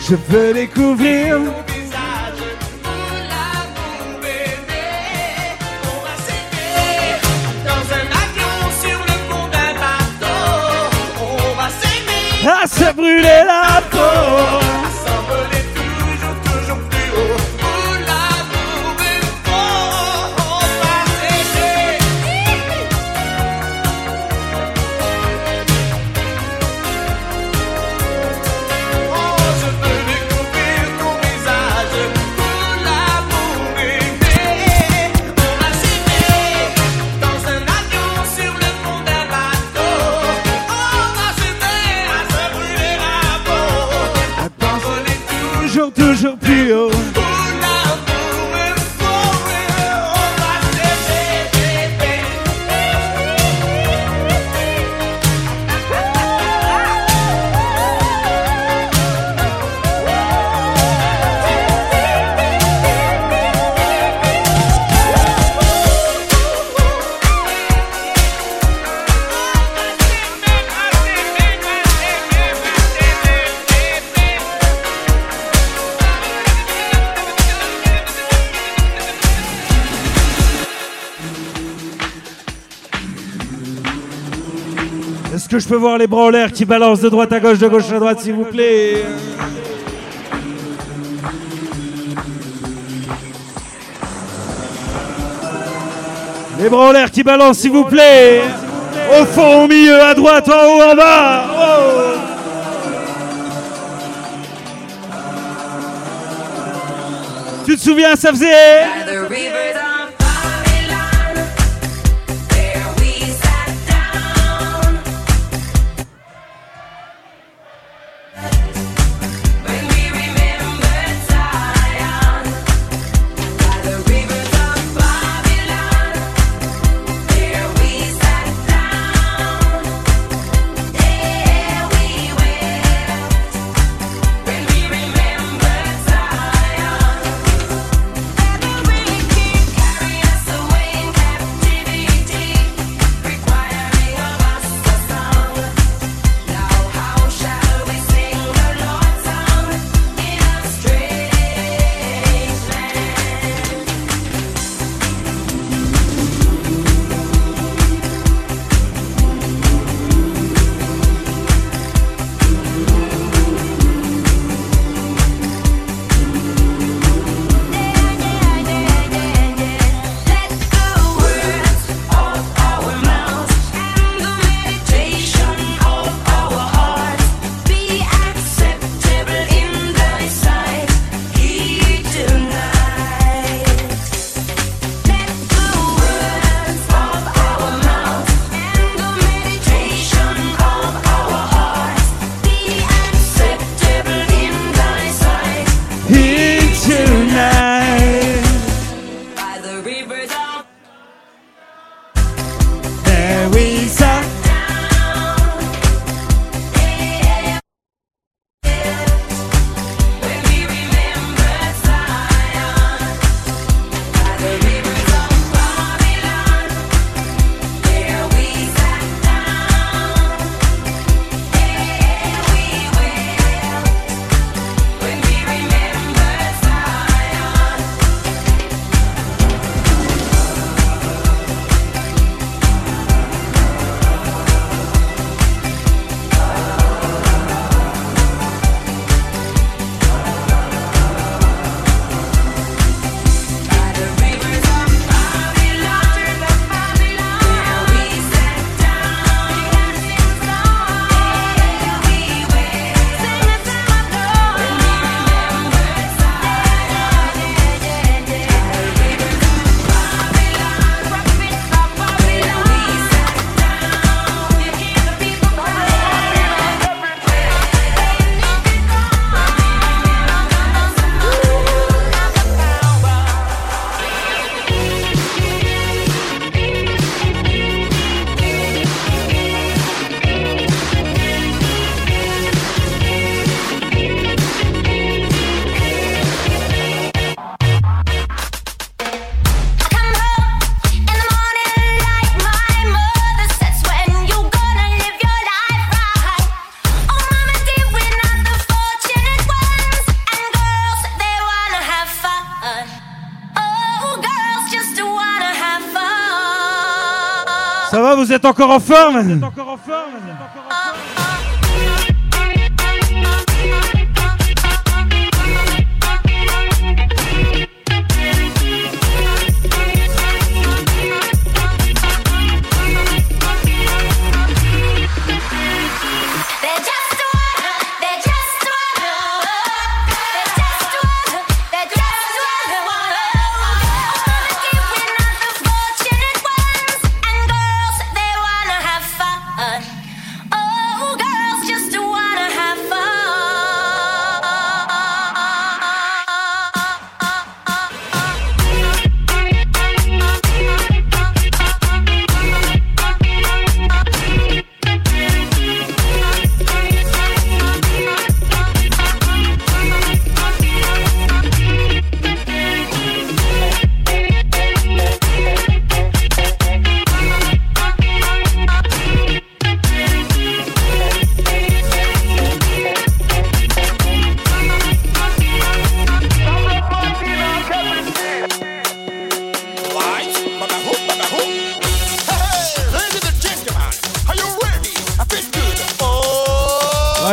Je veux découvrir. Dans un avion sur le pont d'un bateau, on va s'aimer. À se brûler la peau. Que je peux voir les bras en l'air qui balancent de droite à gauche, de gauche à droite, s'il vous plaît. Les bras en l'air qui balancent, s'il vous plaît. Au fond, au milieu, à droite, en haut, en bas. Tu te souviens, ça faisait? encore en forme. Vous êtes encore en forme.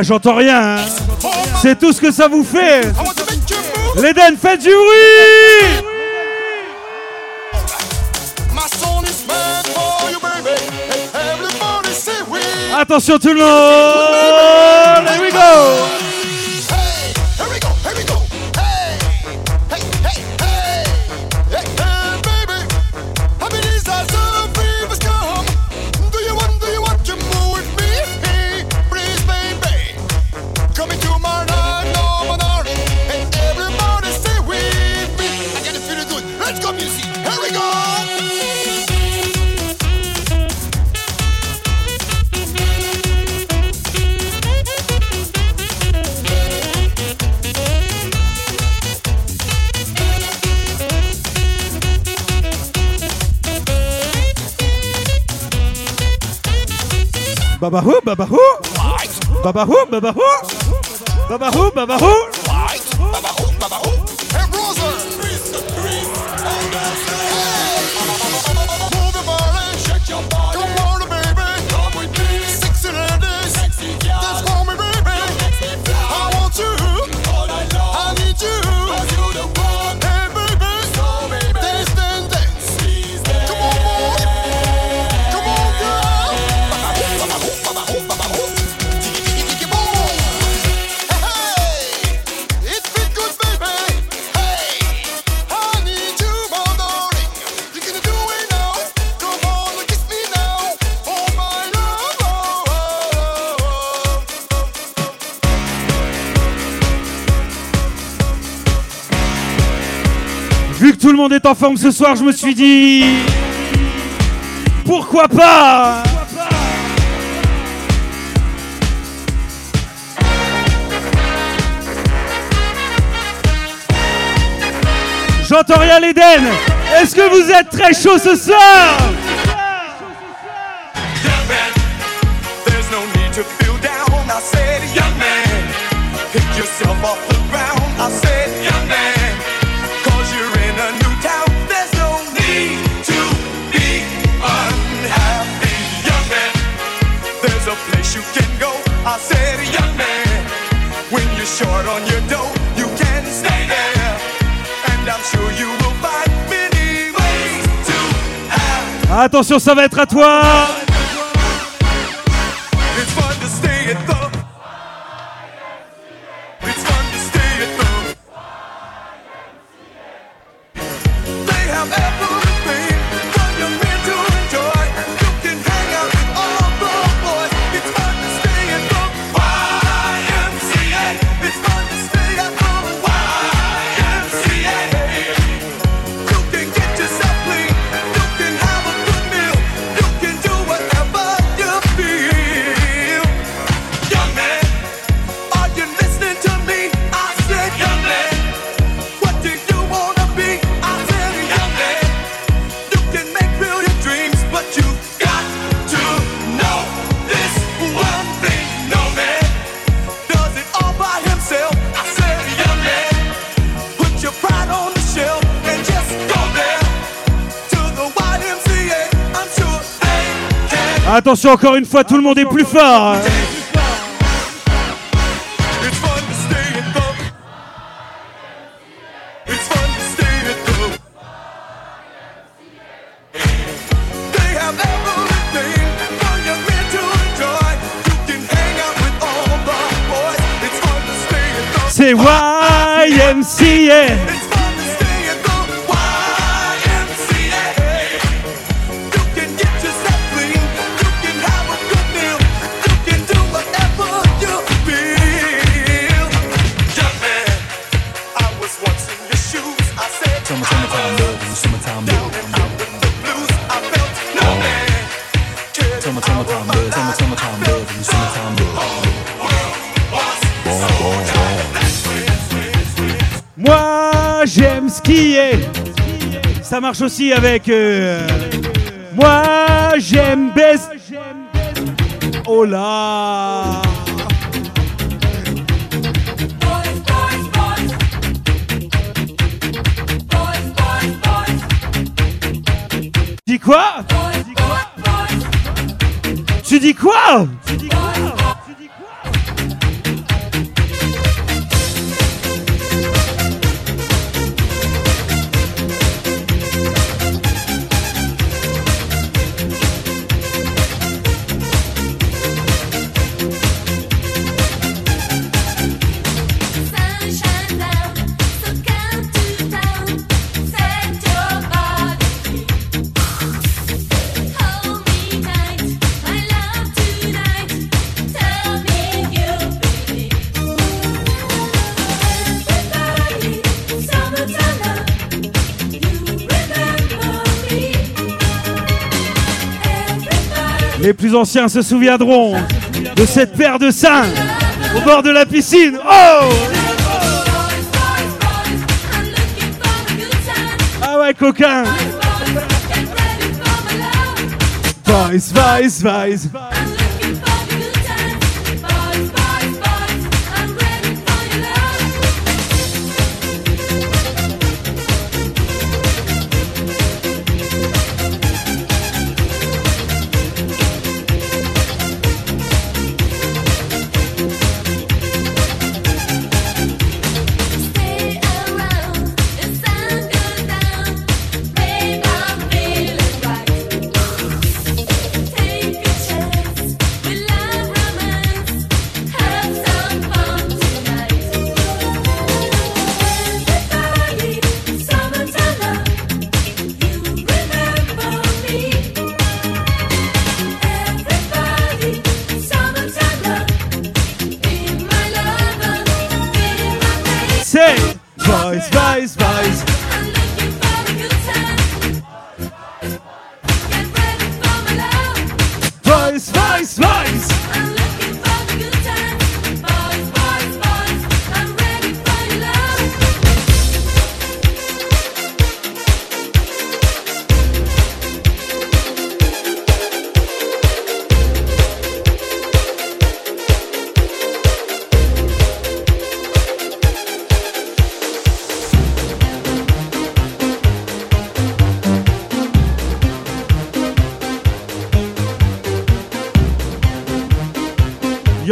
j'entends rien. Hein. C'est tout ce que ça vous fait. Les dames, faites du bruit Attention tout le monde Here we go Babahoo, babahoo. Babahoo, babahoo. Babahoo, babahoo. ce soir, je me suis dit. Pourquoi pas? J'entends rien l'Éden Est-ce que vous êtes très chaud ce soir? Attention, ça va être à toi. Attention, encore une fois, tout le monde est plus fort. Hein. C'est YMCA. Ça marche aussi avec euh, moi j'aime baisse. Oh là. Dis quoi? Tu dis quoi? plus anciens se souviendront de cette paire de seins au bord de la piscine. Oh Ah ouais, coquin Vice, vice, vice.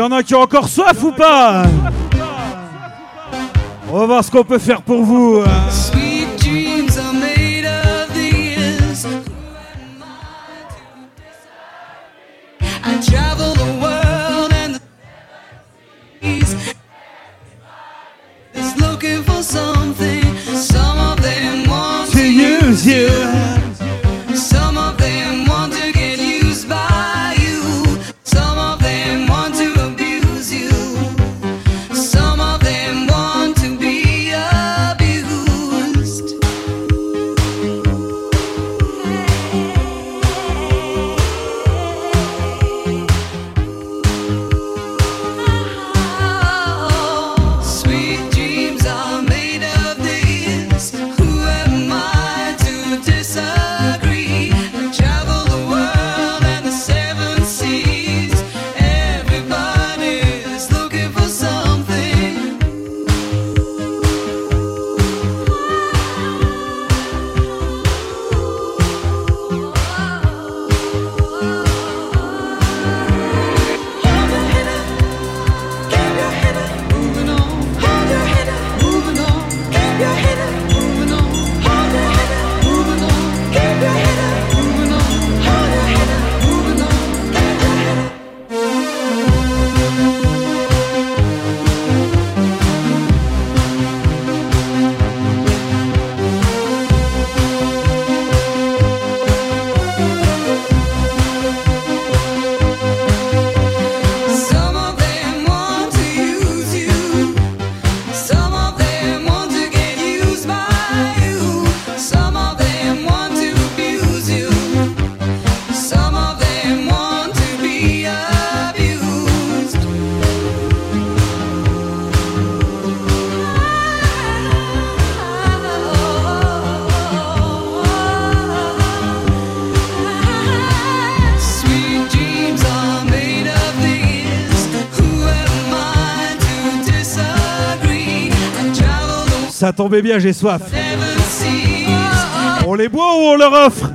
y en a qui ont encore soif ou pas? On va voir ce qu'on peut faire pour vous. Hein. Ça tombait bien, j'ai soif. On les boit ou on leur offre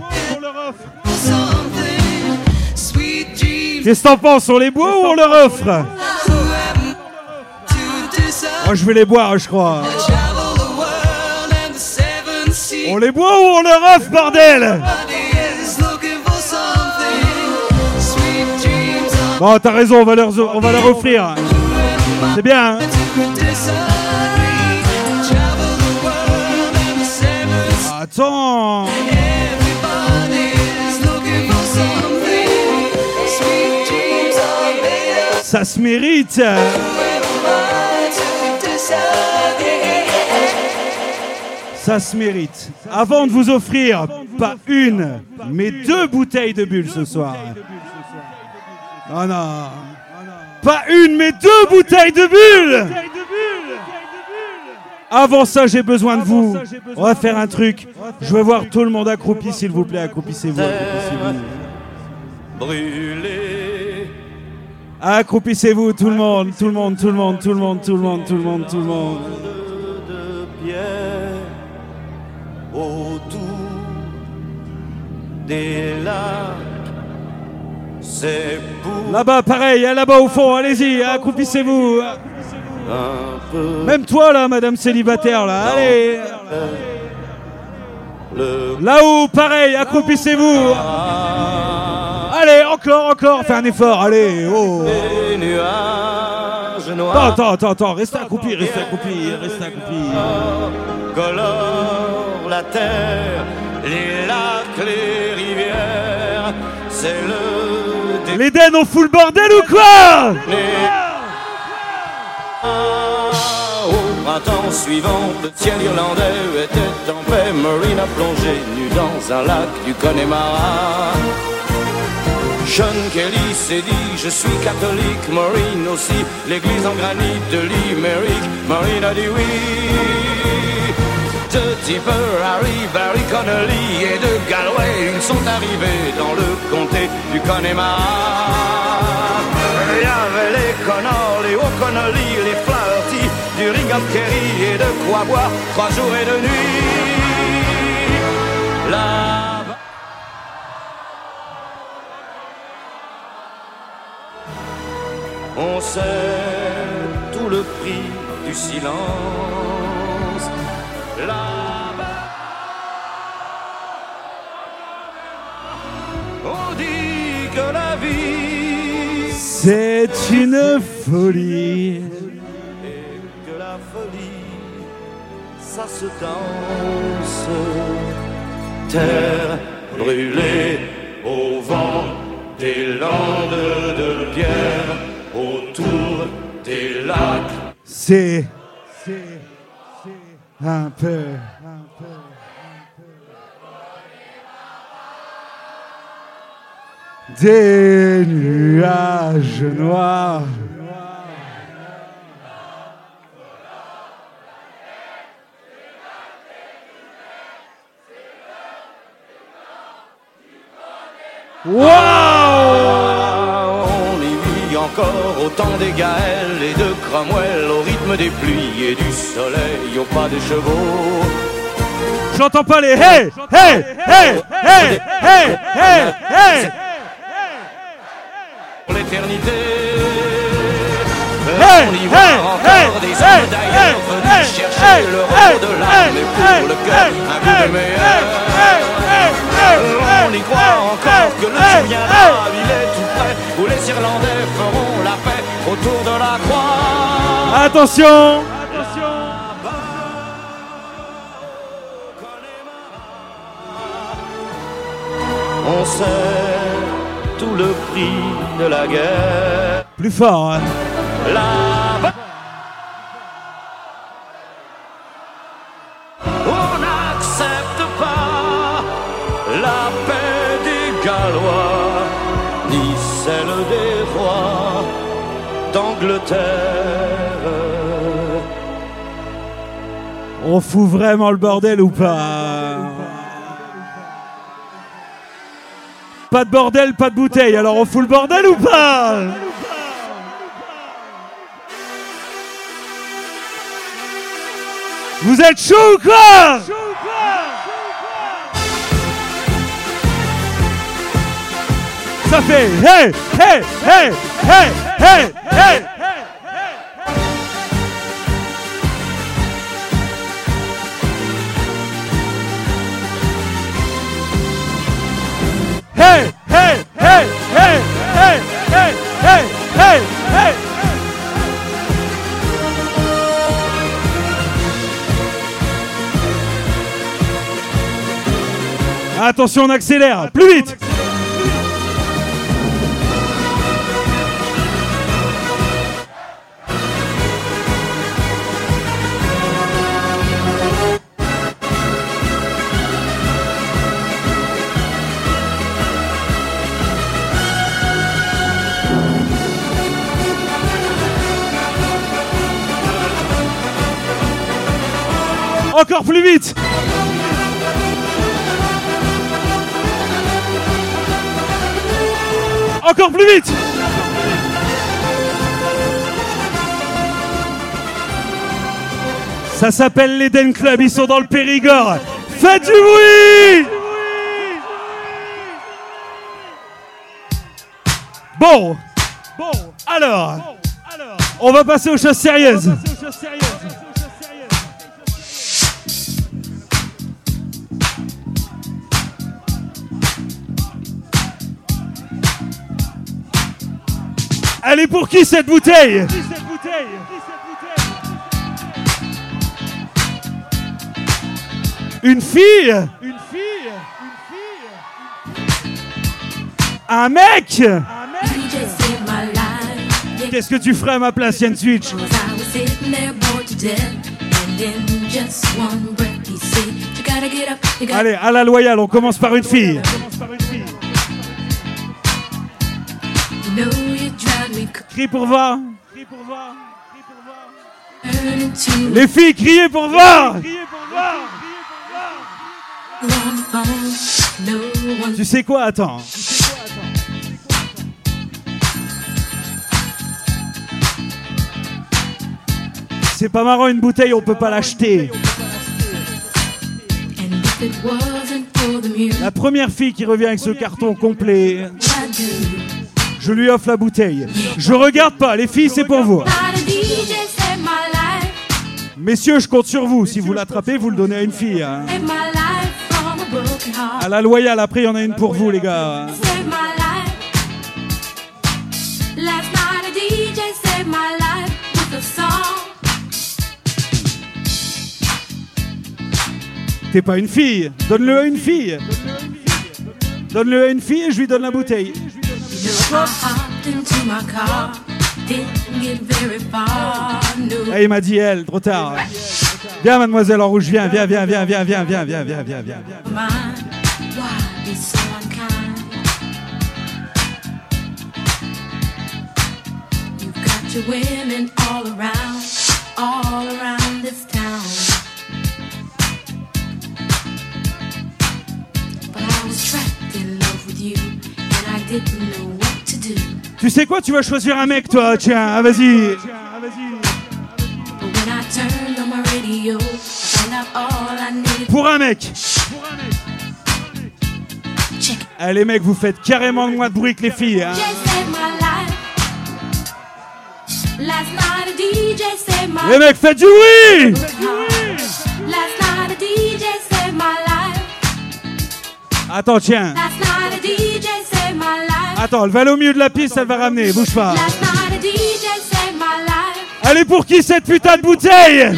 Qu'est-ce que t'en penses On les boit ou on leur offre Moi je vais les boire, je crois. On les boit ou on leur offre, bordel Bon, t'as raison, on va leur, on va leur offrir. C'est bien. hein Ça se mérite. Ça se mérite. Avant de vous offrir pas une, mais deux bouteilles de bulles ce soir. Oh non. Pas une, mais deux bouteilles de bulles. Avant ça, j'ai besoin de vous. On va faire un truc. Je veux voir tout le monde accroupi, s'il vous plaît. Accroupissez-vous. accroupissez-vous. Brûlé. Accroupissez-vous, tout le monde, tout le monde, tout le monde, tout le monde, tout le monde, tout le monde, tout le monde. de pierre autour des lacs. C'est pour Là-bas, pareil, hein, là-bas au fond, allez-y, accroupissez-vous. Même toi, là, madame célibataire, là, allez. le Là-haut, pareil, accroupissez-vous. Allez, encore, encore, fais un effort, allez. Oh. les nuages Attends, noirs attends, attends, attends, restez accroupi, restez accroupi, restez accroupi. colorent la terre, les lacs, les rivières. C'est le dé- L'Éden, on fout le bordel ou quoi? Au printemps suivant, le ciel irlandais était en paix. Marine a plongé nue dans un lac du Connemara. Sean Kelly s'est dit Je suis catholique, Maureen aussi. L'église en granit de Limerick, Maureen a dit oui. De Tipper, Harry, Barry Connolly et de Galway, ils sont arrivés dans le comté du Connemara. Avait les Connors, les O'Connolly, les Flaherty, du Kerry et de quoi boire trois jours et deux nuits. Là-bas. On sait tout le prix du silence. Là-bas, on dit que la vie C'est une folie. et que la folie, ça se danse. Terre brûlée au vent des landes de pierre autour des lacs. C'est un peu. Des nuages noirs. Waouh On y vit encore au temps des Gaëls et de Cromwell, au rythme des pluies et du soleil, au pas des chevaux. J'entends pas les hey, hey, hey, hey, hey, hey, hey. Pour l'éternité. Hey, on y voit hey, encore hey, des hommes d'ailleurs venus chercher le repos de l'âme, mais pour le cœur, un hey, meilleur. On y croit encore que le jour viendra, il est tout près, où les Irlandais feront la paix autour de la croix. Attention On sait le prix de la guerre. Plus fort, hein. Là-bas, on n'accepte pas la paix des Gallois, ni celle des rois d'Angleterre. On fout vraiment le bordel ou pas Pas de bordel, pas de bouteille, alors on fout le bordel ou pas Vous êtes chaud ou quoi Ça fait hey, hey, hey, hey, hey. Attention, on accélère. Plus vite. Encore plus vite. Encore plus vite. Ça s'appelle l'Eden Club, ils sont dans le Périgord. Faites du bruit Bon, bon, alors, on va passer aux choses sérieuses. Elle est pour qui cette bouteille Une fille Une fille Un mec Qu'est-ce que tu ferais à ma place, Yann Switch Allez, à la loyale, on commence par une fille. Crie pour voir. Les filles, criez pour voir. Tu sais quoi Attends. C'est pas marrant une bouteille, on peut pas l'acheter. La première fille qui revient avec ce carton complet, je lui offre la bouteille. Je regarde pas, les filles, c'est pour vous. Messieurs, je compte sur vous. Si vous l'attrapez, vous le donnez à une fille. hein. À la loyale, après, il y en a une pour vous, les gars. T'es pas une fille. Donne-le à une fille. Donne-le à une fille et je lui donne la bouteille. Ah, il m'a dit elle, trop tard. Viens, mademoiselle en rouge, viens, viens, viens, viens, viens, viens, viens, viens, viens, viens, viens. Women all around, all around this town. But I was trapped in love with you, and I didn't know. Tu sais quoi, tu vas choisir un mec, toi. Tiens, ah, vas-y. Pour un mec. Allez, ah, les mecs, vous faites carrément moins de bruit que les filles. Hein. Les mecs, faites du bruit! Attends, tiens. Attends, le va au milieu de la piste, elle va ramener, bouge pas. Elle est pour qui cette putain de bouteille?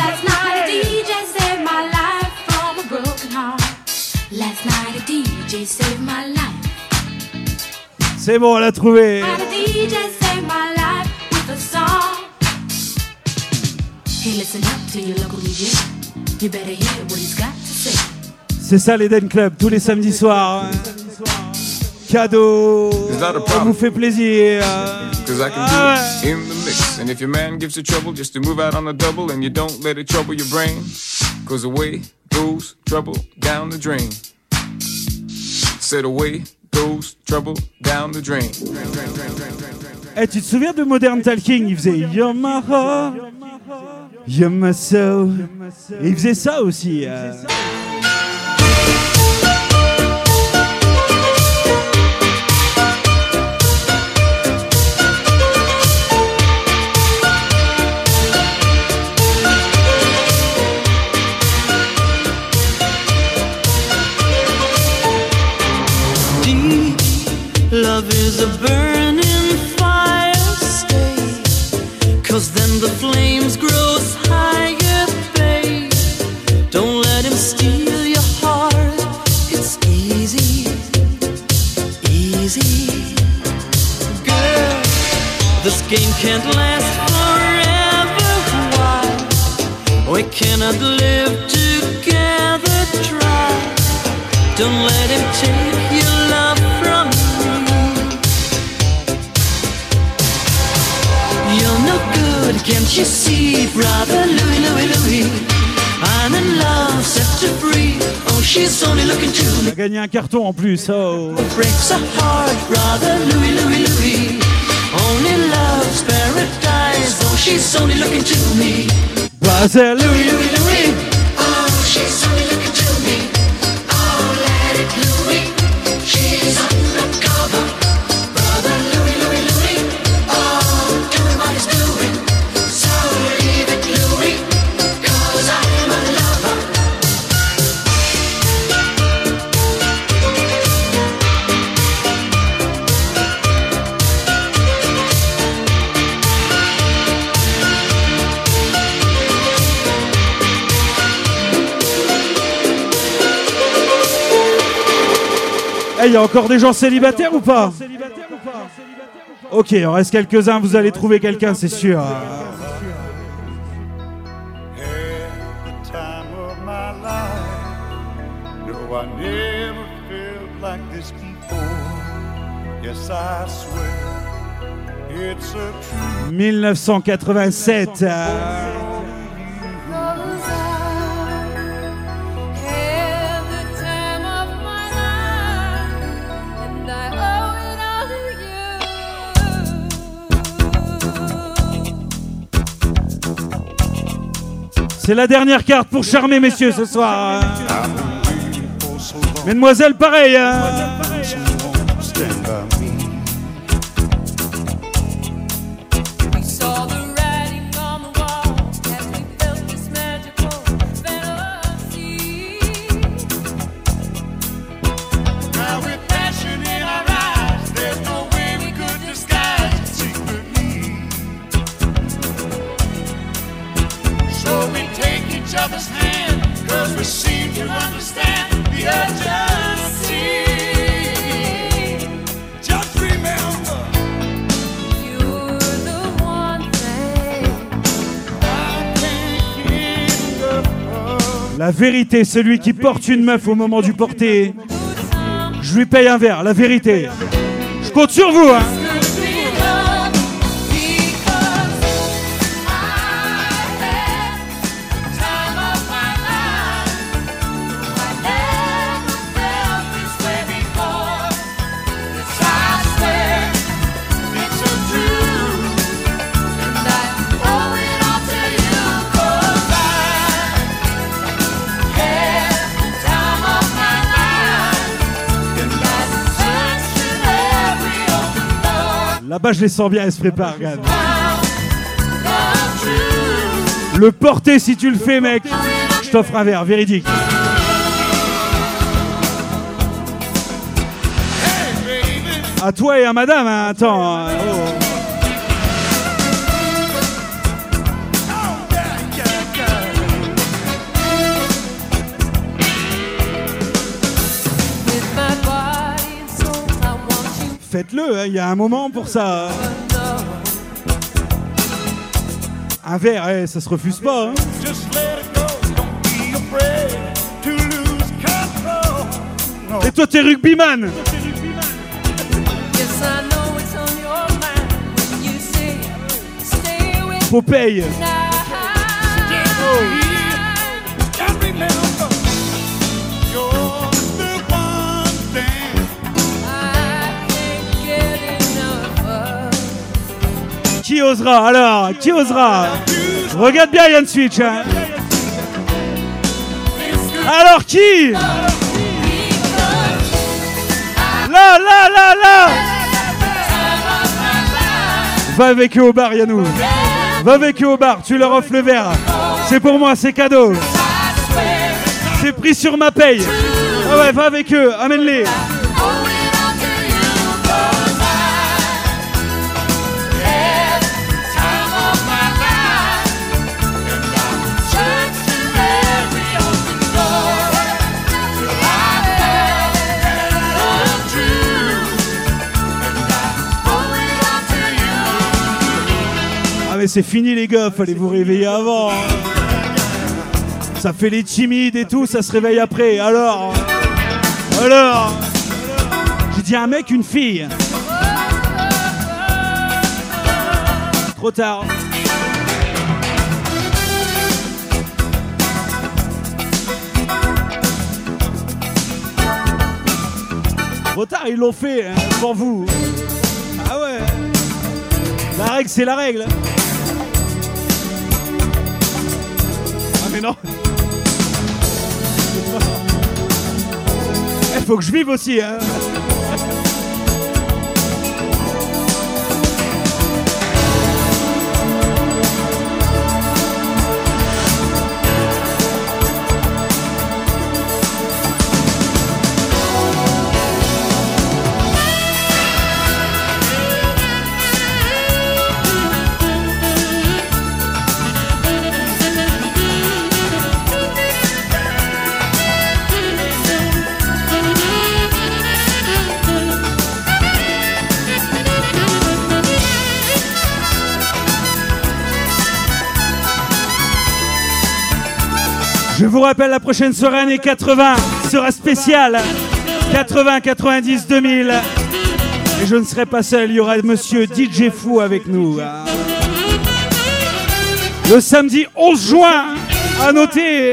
C'est bon, on l'a trouvé. C'est ça l'Eden Club, tous les samedis soirs. Hein. Cadeau. Is that a On problem? vous fait plaisir. Cause I can Ah do it in the mix. And if your man gives you trouble, just to move out on the double and you don't let it trouble your brain. Cause away goes trouble down the drain. Said away goes trouble down the drain. Eh, tu te souviens de Modern Talking? Il faisait You're my heart, You're my soul. Il faisait ça aussi. euh. Is burning fire. Stay, cause then the flames grows higher, babe. Don't let him steal your heart. It's easy, easy. Girl, this game can't last forever. Why? We cannot live together. Try. Don't let him take your can't you see, brother Louis, Louis? I'm in love, set to free. Oh, she's only looking to me. a gagné un carton en plus. Oh. Breaks a heart, brother Louis, Louis, Louis. Only love's paradise. Oh, she's only looking to me. Brother. Eh, Il y a encore des gens célibataires ou pas Ok, il en reste quelques-uns, vous allez trouver quelqu'un, c'est sûr. the time C'est la dernière carte pour charmer messieurs ce soir. hein. Mesdemoiselles, pareil. hein. Vérité, celui qui porte une meuf au moment du porter, je lui paye un verre, la vérité. Je compte sur vous, hein. Là-bas, je les sens bien, elles se préparent, regarde. Le porter, si tu le fais, mec, je t'offre un verre, véridique. À toi et à madame, hein, attends. hein, oh. Faites-le, hein, il y a un moment pour ça. Un verre, eh, ça se refuse pas. hein. Just let it go, don't be Qui osera alors Qui osera Regarde bien Yann Switch. hein. Alors qui Là, là, là, là Va avec eux au bar, Yannou. Va avec eux au bar, tu leur offres le verre. C'est pour moi, c'est cadeau. C'est pris sur ma paye. Ah ouais, va avec eux, amène-les. C'est fini les gars, fallait vous réveiller avant. hein. Ça fait les timides et tout, ça se réveille après. Alors Alors J'ai dit un mec, une fille. Trop tard. Trop tard, ils l'ont fait hein, pour vous. Ah ouais. La règle, c'est la règle. Mais non. <laughs> Il faut que je vive aussi. Hein. Vous rappelle, la prochaine soirée année 80 sera spéciale. 80, 90, 2000. Et je ne serai pas seul, il y aura monsieur DJ Fou avec nous. Le samedi 11 juin, à noter.